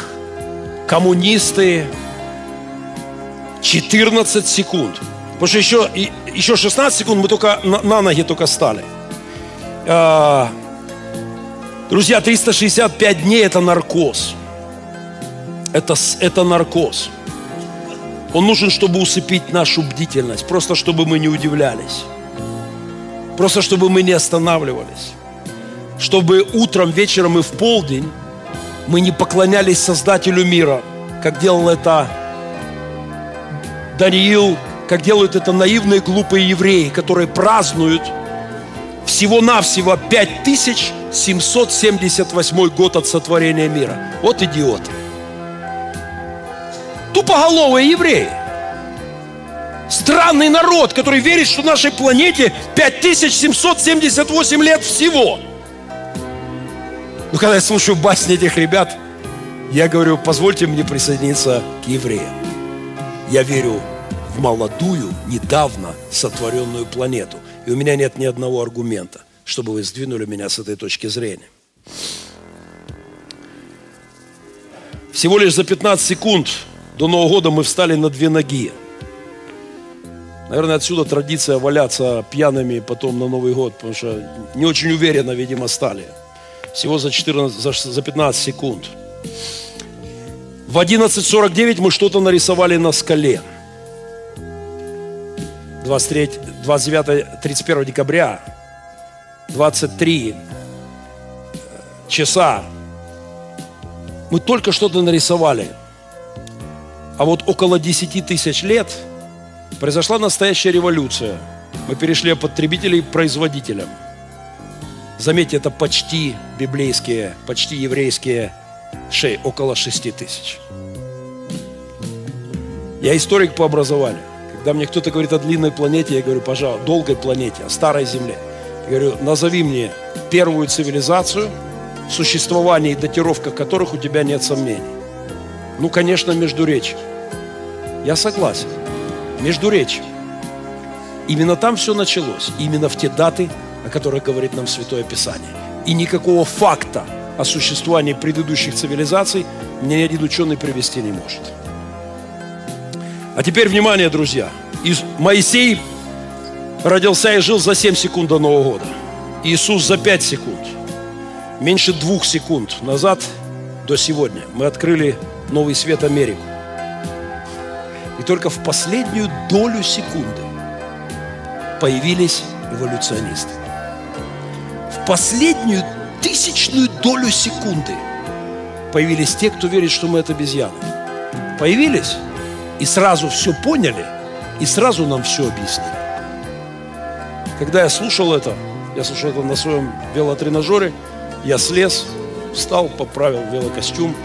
коммунисты. 14 секунд. Потому что еще, еще 16 секунд мы только на, на ноги только стали. А, друзья, 365 дней это наркоз. Это, это наркоз. Он нужен, чтобы усыпить нашу бдительность. Просто чтобы мы не удивлялись. Просто чтобы мы не останавливались. Чтобы утром, вечером и в полдень мы не поклонялись Создателю мира, как делал это Даниил, как делают это наивные глупые евреи, которые празднуют всего-навсего 5778 год от сотворения мира. Вот идиоты. Тупоголовые евреи. Странный народ, который верит, что нашей планете 5778 лет всего – но когда я слушаю басни этих ребят, я говорю, позвольте мне присоединиться к евреям. Я верю в молодую, недавно сотворенную планету. И у меня нет ни одного аргумента, чтобы вы сдвинули меня с этой точки зрения. Всего лишь за 15 секунд до Нового года мы встали на две ноги. Наверное, отсюда традиция валяться пьяными потом на Новый год, потому что не очень уверенно, видимо, стали всего за, 14, за, за 15 секунд. В 11.49 мы что-то нарисовали на скале. 23, 29, 31 декабря, 23 э, часа. Мы только что-то нарисовали. А вот около 10 тысяч лет произошла настоящая революция. Мы перешли от потребителей к производителям – Заметьте, это почти библейские, почти еврейские шеи, около шести тысяч. Я историк по образованию. Когда мне кто-то говорит о длинной планете, я говорю, пожалуйста, долгой планете, о старой Земле. Я говорю, назови мне первую цивилизацию, в существовании и датировках которых у тебя нет сомнений. Ну, конечно, Междуречье. Я согласен. Междуречье. Именно там все началось. Именно в те даты, о которых говорит нам Святое Писание. И никакого факта о существовании предыдущих цивилизаций ни один ученый привести не может. А теперь внимание, друзья. Моисей родился и жил за 7 секунд до Нового года. Иисус за 5 секунд. Меньше двух секунд назад до сегодня мы открыли новый свет Америку. И только в последнюю долю секунды появились эволюционисты последнюю тысячную долю секунды появились те, кто верит, что мы это обезьяны. Появились и сразу все поняли, и сразу нам все объяснили. Когда я слушал это, я слушал это на своем велотренажере, я слез, встал, поправил велокостюм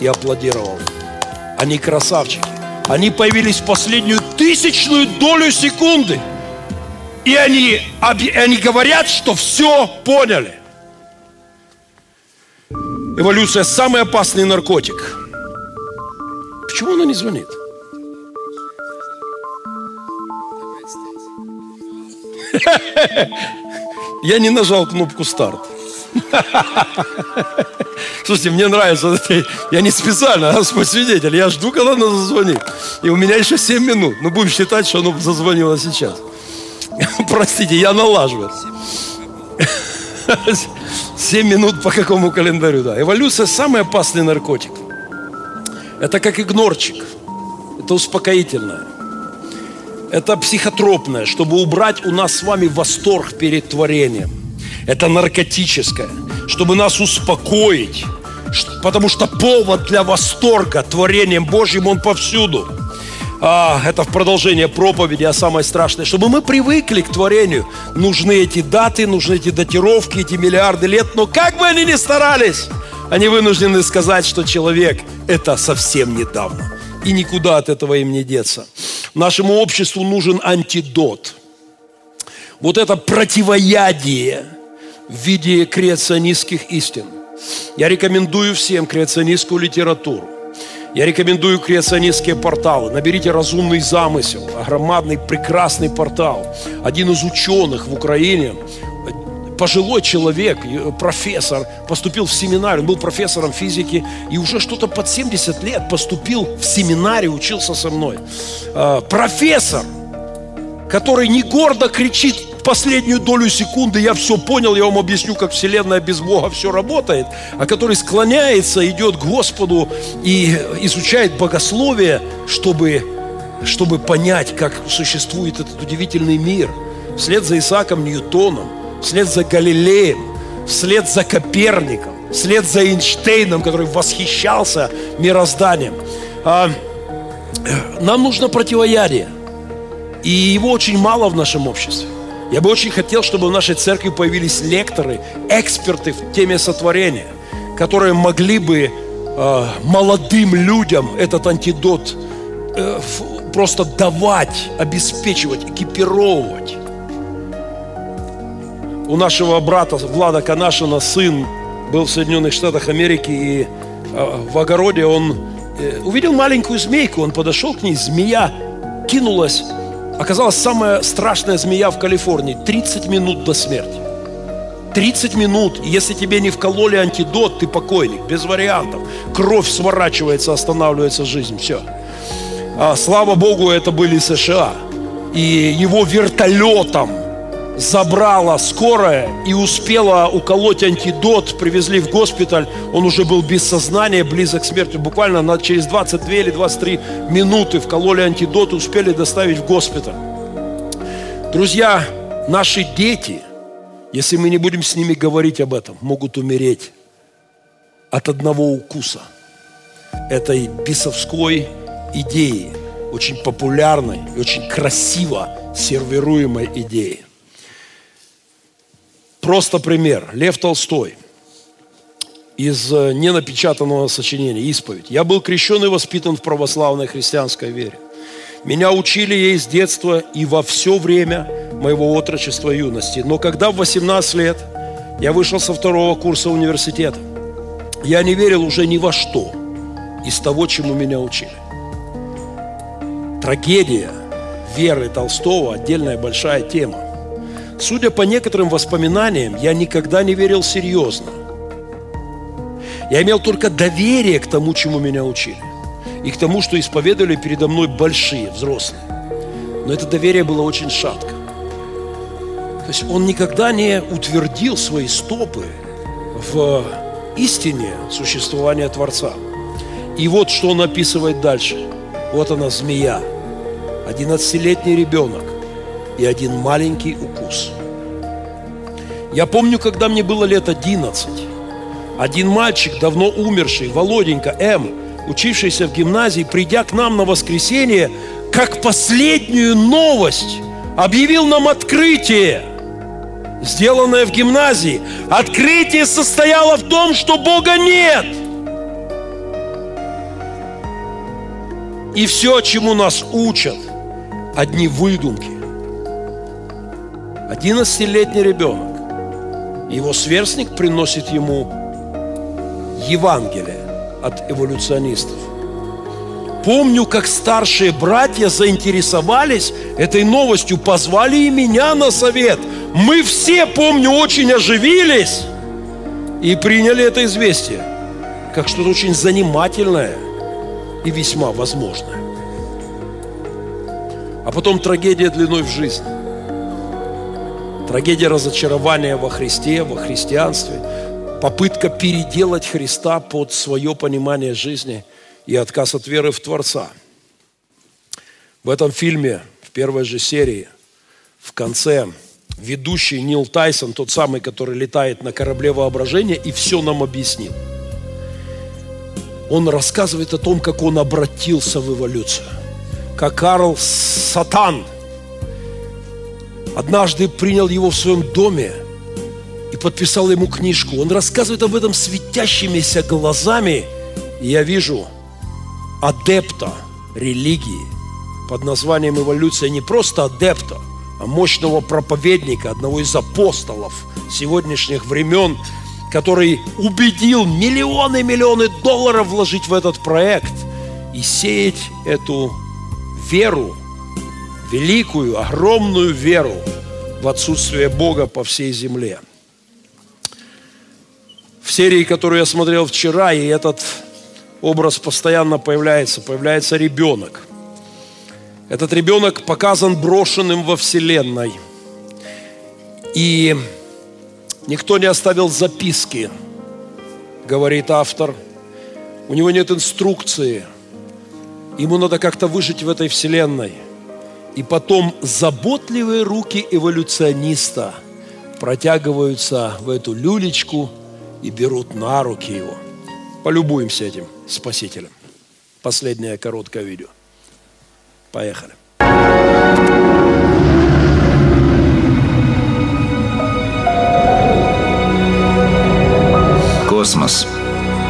и аплодировал. Они красавчики. Они появились в последнюю тысячную долю секунды. И они, они говорят, что все поняли. Эволюция – самый опасный наркотик. Почему она не звонит? Я не нажал кнопку старт. Слушайте, мне нравится, я не специально, а Господь свидетель, я жду, когда она зазвонит. И у меня еще 7 минут. Ну, будем считать, что она зазвонила сейчас. Простите, я налаживаю. 7 минут по какому календарю, да. Эволюция – самый опасный наркотик. Это как игнорчик. Это успокоительное. Это психотропное, чтобы убрать у нас с вами восторг перед творением. Это наркотическое, чтобы нас успокоить. Потому что повод для восторга творением Божьим, он повсюду. А, это в продолжение проповеди, а самое страшное, чтобы мы привыкли к творению. Нужны эти даты, нужны эти датировки, эти миллиарды лет. Но как бы они ни старались, они вынуждены сказать, что человек – это совсем недавно. И никуда от этого им не деться. Нашему обществу нужен антидот. Вот это противоядие в виде креационистских истин. Я рекомендую всем креационистскую литературу. Я рекомендую креационистские порталы. Наберите «Разумный замысел», громадный, прекрасный портал. Один из ученых в Украине, пожилой человек, профессор, поступил в семинарий, он был профессором физики, и уже что-то под 70 лет поступил в семинарий, учился со мной. А, профессор, который не гордо кричит последнюю долю секунды, я все понял, я вам объясню, как Вселенная без Бога все работает, а который склоняется, идет к Господу и изучает богословие, чтобы, чтобы понять, как существует этот удивительный мир. Вслед за Исааком Ньютоном, вслед за Галилеем, вслед за Коперником, вслед за Эйнштейном, который восхищался мирозданием. А, нам нужно противоядие. И его очень мало в нашем обществе. Я бы очень хотел, чтобы в нашей церкви появились лекторы, эксперты в теме сотворения, которые могли бы э, молодым людям этот антидот э, просто давать, обеспечивать, экипировывать. У нашего брата Влада Канашина сын был в Соединенных Штатах Америки, и э, в огороде он э, увидел маленькую змейку, он подошел к ней, змея кинулась оказалась самая страшная змея в Калифорнии. 30 минут до смерти. 30 минут, если тебе не вкололи антидот, ты покойник, без вариантов. Кровь сворачивается, останавливается жизнь, все. А, слава Богу, это были США. И его вертолетом забрала скорая и успела уколоть антидот, привезли в госпиталь, он уже был без сознания, близок к смерти, буквально на, через 22 или 23 минуты вкололи антидот и успели доставить в госпиталь. Друзья, наши дети, если мы не будем с ними говорить об этом, могут умереть от одного укуса этой бесовской идеи, очень популярной и очень красиво сервируемой идеи. Просто пример. Лев Толстой из э, ненапечатанного сочинения «Исповедь». «Я был крещен и воспитан в православной христианской вере. Меня учили ей с детства и во все время моего отрочества и юности. Но когда в 18 лет я вышел со второго курса университета, я не верил уже ни во что из того, чему меня учили. Трагедия веры Толстого – отдельная большая тема. Судя по некоторым воспоминаниям, я никогда не верил серьезно. Я имел только доверие к тому, чему меня учили. И к тому, что исповедовали передо мной большие, взрослые. Но это доверие было очень шатко. То есть он никогда не утвердил свои стопы в истине существования Творца. И вот что он описывает дальше. Вот она, змея. 11-летний ребенок и один маленький укус. Я помню, когда мне было лет 11, один мальчик, давно умерший, Володенька М., учившийся в гимназии, придя к нам на воскресенье, как последнюю новость, объявил нам открытие, сделанное в гимназии. Открытие состояло в том, что Бога нет. И все, чему нас учат, одни выдумки. 11-летний ребенок. Его сверстник приносит ему Евангелие от эволюционистов. Помню, как старшие братья заинтересовались этой новостью, позвали и меня на совет. Мы все, помню, очень оживились и приняли это известие как что-то очень занимательное и весьма возможное. А потом трагедия длиной в жизнь. Трагедия разочарования во Христе, во христианстве, попытка переделать Христа под свое понимание жизни и отказ от веры в Творца. В этом фильме, в первой же серии, в конце, ведущий Нил Тайсон, тот самый, который летает на корабле воображения и все нам объяснил. Он рассказывает о том, как он обратился в эволюцию. Как Карл Сатан однажды принял его в своем доме – и подписал ему книжку. Он рассказывает об этом светящимися глазами. И я вижу адепта религии под названием эволюция, не просто адепта, а мощного проповедника, одного из апостолов сегодняшних времен, который убедил миллионы и миллионы долларов вложить в этот проект и сеять эту веру, великую, огромную веру в отсутствие Бога по всей земле в серии, которую я смотрел вчера, и этот образ постоянно появляется, появляется ребенок. Этот ребенок показан брошенным во Вселенной. И никто не оставил записки, говорит автор. У него нет инструкции. Ему надо как-то выжить в этой Вселенной. И потом заботливые руки эволюциониста протягиваются в эту люлечку – и берут на руки его. Полюбуемся этим Спасителем. Последнее короткое видео. Поехали. Космос.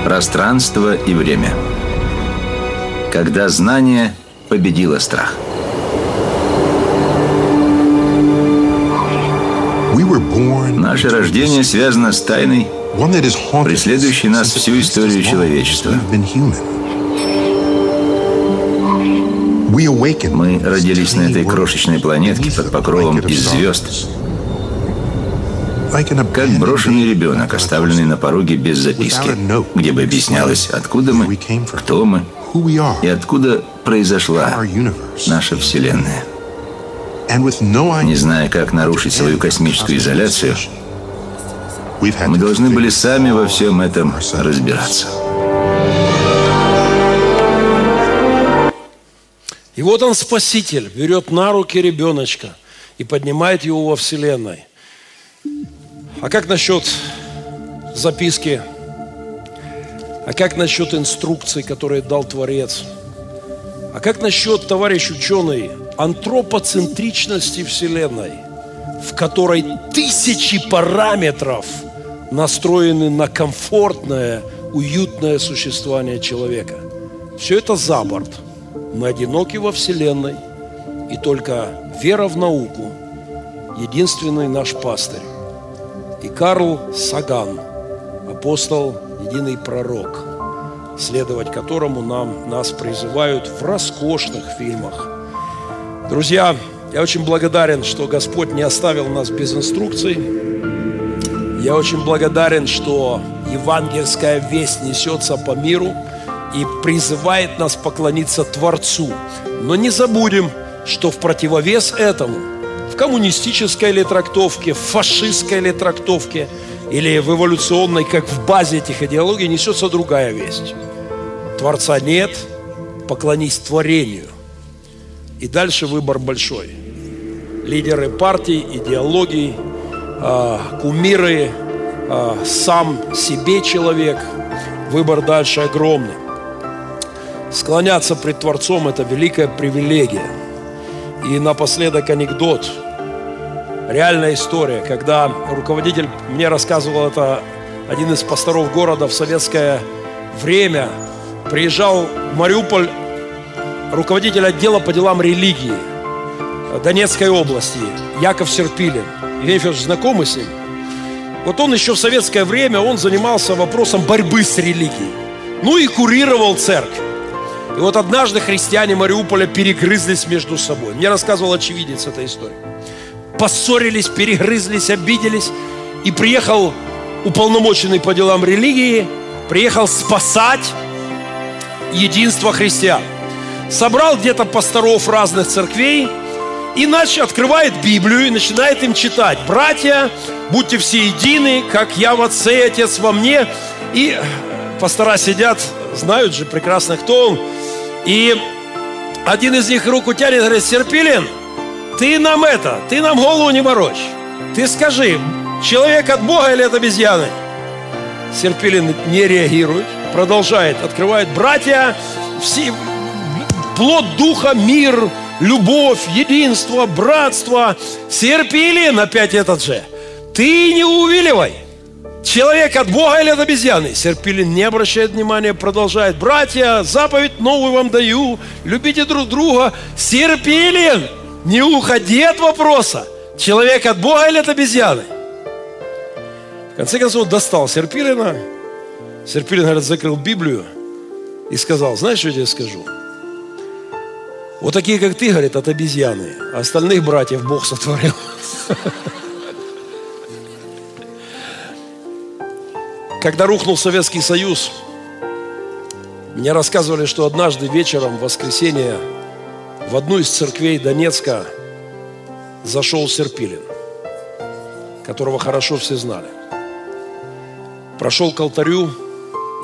Пространство и время. Когда знание победило страх. Наше рождение связано с тайной, преследующий нас всю историю человечества. Мы родились на этой крошечной планетке под покровом из звезд, как брошенный ребенок, оставленный на пороге без записки, где бы объяснялось, откуда мы, кто мы и откуда произошла наша Вселенная. Не зная, как нарушить свою космическую изоляцию, мы должны были сами во всем этом разбираться. И вот он, Спаситель, берет на руки ребеночка и поднимает его во Вселенной. А как насчет записки? А как насчет инструкций, которые дал Творец? А как насчет, товарищ ученый, антропоцентричности Вселенной, в которой тысячи параметров – настроены на комфортное, уютное существование человека. Все это за борт. Мы одиноки во Вселенной, и только вера в науку – единственный наш пастырь. И Карл Саган, апостол, единый пророк, следовать которому нам, нас призывают в роскошных фильмах. Друзья, я очень благодарен, что Господь не оставил нас без инструкций, я очень благодарен, что евангельская весть несется по миру и призывает нас поклониться Творцу. Но не забудем, что в противовес этому, в коммунистической или трактовке, в фашистской или трактовке, или в эволюционной, как в базе этих идеологий, несется другая весть. Творца нет, поклонись творению. И дальше выбор большой. Лидеры партий, идеологий – э, кумиры, э, сам себе человек. Выбор дальше огромный. Склоняться пред Творцом – это великая привилегия. И напоследок анекдот. Реальная история, когда руководитель, мне рассказывал это один из пасторов города в советское время, приезжал в Мариуполь руководитель отдела по делам религии Донецкой области Яков Серпилин – Евгений Федорович знакомы с ним? Вот он еще в советское время, он занимался вопросом борьбы с религией. Ну и курировал церковь. И вот однажды христиане Мариуполя перегрызлись между собой. Мне рассказывал очевидец этой истории. Поссорились, перегрызлись, обиделись. И приехал уполномоченный по делам религии, приехал спасать единство христиан. Собрал где-то пасторов разных церквей, иначе открывает Библию и начинает им читать. Братья, будьте все едины, как я в Отце и Отец во мне. И пастора сидят, знают же прекрасно, кто он. И один из них руку тянет говорит, Серпилин, ты нам это, ты нам голову не морочь. Ты скажи, человек от Бога или от обезьяны? Серпилин не реагирует, продолжает, открывает. Братья, все, плод духа, мир, любовь, единство, братство. Серпилин опять этот же. Ты не увиливай. Человек от Бога или от обезьяны? Серпилин не обращает внимания, продолжает. Братья, заповедь новую вам даю. Любите друг друга. Серпилин, не уходи от вопроса. Человек от Бога или от обезьяны? В конце концов, достал Серпилина. Серпилин, говорит, закрыл Библию и сказал, знаешь, что я тебе скажу? Вот такие, как ты, говорит, от обезьяны. А остальных братьев Бог сотворил. Когда рухнул Советский Союз, мне рассказывали, что однажды вечером в воскресенье в одну из церквей Донецка зашел Серпилин, которого хорошо все знали. Прошел к алтарю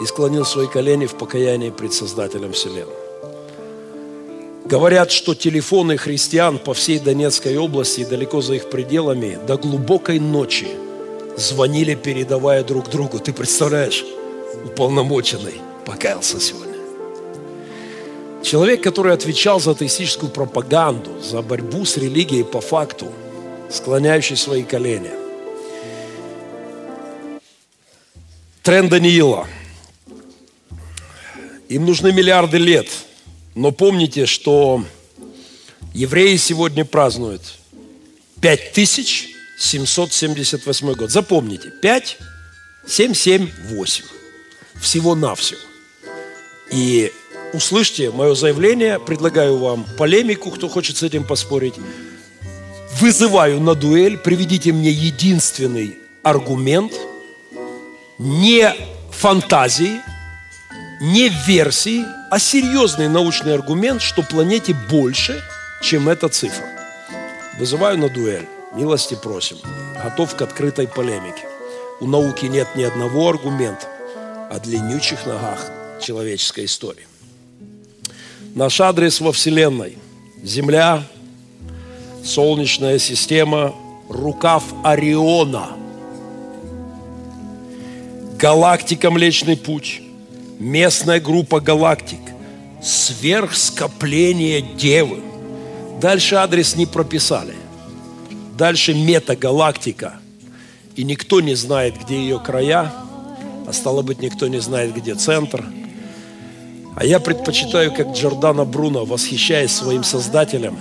и склонил свои колени в покаянии пред Создателем Вселенной. Говорят, что телефоны христиан по всей Донецкой области и далеко за их пределами до глубокой ночи – звонили, передавая друг другу. Ты представляешь, уполномоченный покаялся сегодня. Человек, который отвечал за атеистическую пропаганду, за борьбу с религией по факту, склоняющий свои колени. Тренд Даниила. Им нужны миллиарды лет. Но помните, что евреи сегодня празднуют пять тысяч 778 год. Запомните, 5, 7, 7, 8. Всего-навсего. И услышьте мое заявление, предлагаю вам полемику, кто хочет с этим поспорить. Вызываю на дуэль, приведите мне единственный аргумент, не фантазии, не версии, а серьезный научный аргумент, что планете больше, чем эта цифра. Вызываю на дуэль. Милости просим. Готов к открытой полемике. У науки нет ни одного аргумента о длиннючих ногах человеческой истории. Наш адрес во Вселенной – Земля, Солнечная система, рукав Ориона, галактика Млечный Путь, местная группа галактик, сверхскопление Девы. Дальше адрес не прописали. Дальше метагалактика. И никто не знает, где ее края, а стало быть, никто не знает, где центр. А я предпочитаю, как Джордана Бруно, восхищаясь своим создателем,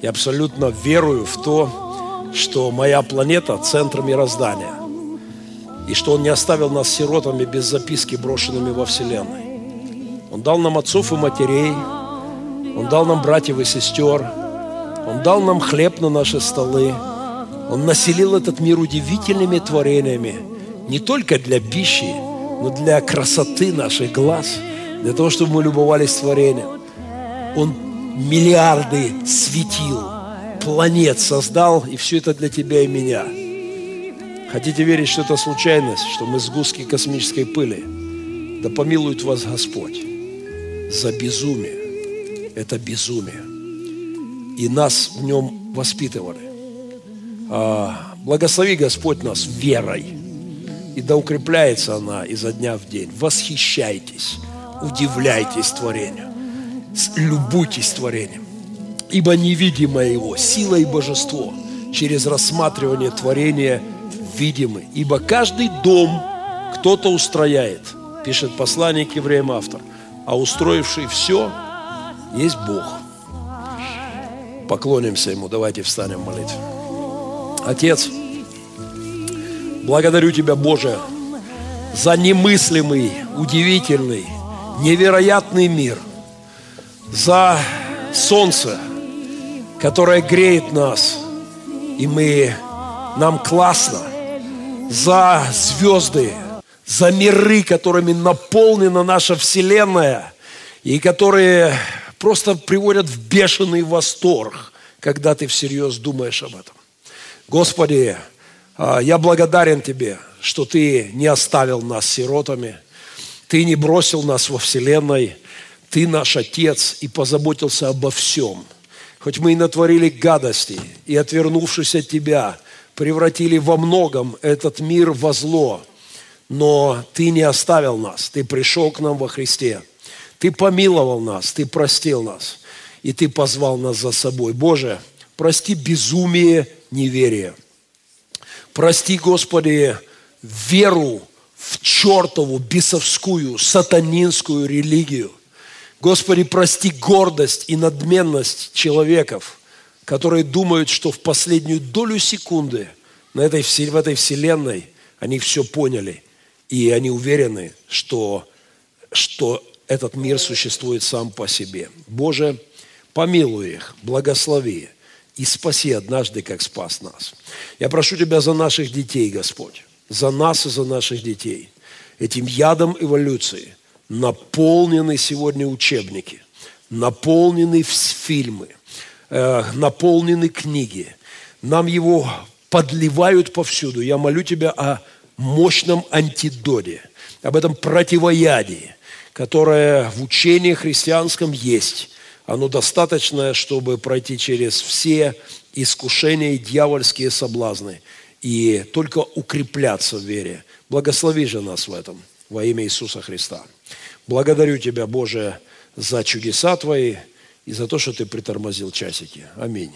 и абсолютно верую в то, что моя планета – центр мироздания. И что Он не оставил нас сиротами без записки, брошенными во Вселенной. Он дал нам отцов и матерей, Он дал нам братьев и сестер – он дал нам хлеб на наши столы. Он населил этот мир удивительными творениями, не только для пищи, но для красоты наших глаз, для того, чтобы мы любовались творением. Он миллиарды светил, планет создал, и все это для тебя и меня. Хотите верить, что это случайность, что мы сгустки космической пыли? Да помилует вас Господь за безумие. Это безумие и нас в нем воспитывали. А, благослови Господь нас верой, и да укрепляется она изо дня в день. Восхищайтесь, удивляйтесь творению, любуйтесь творением, ибо невидимое его, сила и божество через рассматривание творения видимы, ибо каждый дом кто-то устрояет, пишет послание к евреям автор, а устроивший все есть Бог – Поклонимся Ему. Давайте встанем молитве. Отец, благодарю Тебя, Боже, за немыслимый, удивительный, невероятный мир, за солнце, которое греет нас, и мы, нам классно, за звезды, за миры, которыми наполнена наша Вселенная, и которые просто приводят в бешеный восторг, когда ты всерьез думаешь об этом. Господи, а, я благодарен Тебе, что Ты не оставил нас сиротами, Ты не бросил нас во Вселенной, Ты наш Отец и позаботился обо всем. Хоть мы и натворили гадости, и, отвернувшись от Тебя, превратили во многом этот мир во зло, но Ты не оставил нас, Ты пришел к нам во Христе, Ты помиловал нас, Ты простил нас, и Ты позвал нас за собой. Боже, прости безумие неверия – Прости, Господи, веру в чертову, бесовскую, сатанинскую религию. Господи, прости гордость и надменность человеков, которые думают, что в последнюю долю секунды на этой, в этой вселенной они все поняли. И они уверены, что, что этот мир существует сам по себе. Боже, помилуй их, благослови и спаси однажды, как спас нас. Я прошу Тебя за наших детей, Господь, за нас и за наших детей. Этим ядом эволюции наполнены сегодня учебники, наполнены фильмы, э, наполнены книги. Нам его подливают повсюду. Я молю Тебя о мощном антидоте, об этом противоядии, которое в учении христианском есть – оно достаточное, чтобы пройти через все искушения и дьявольские соблазны и только укрепляться в вере. Благослови же нас в этом во имя Иисуса Христа. Благодарю Тебя, Боже, за чудеса Твои и за то, что Ты притормозил часики. Аминь.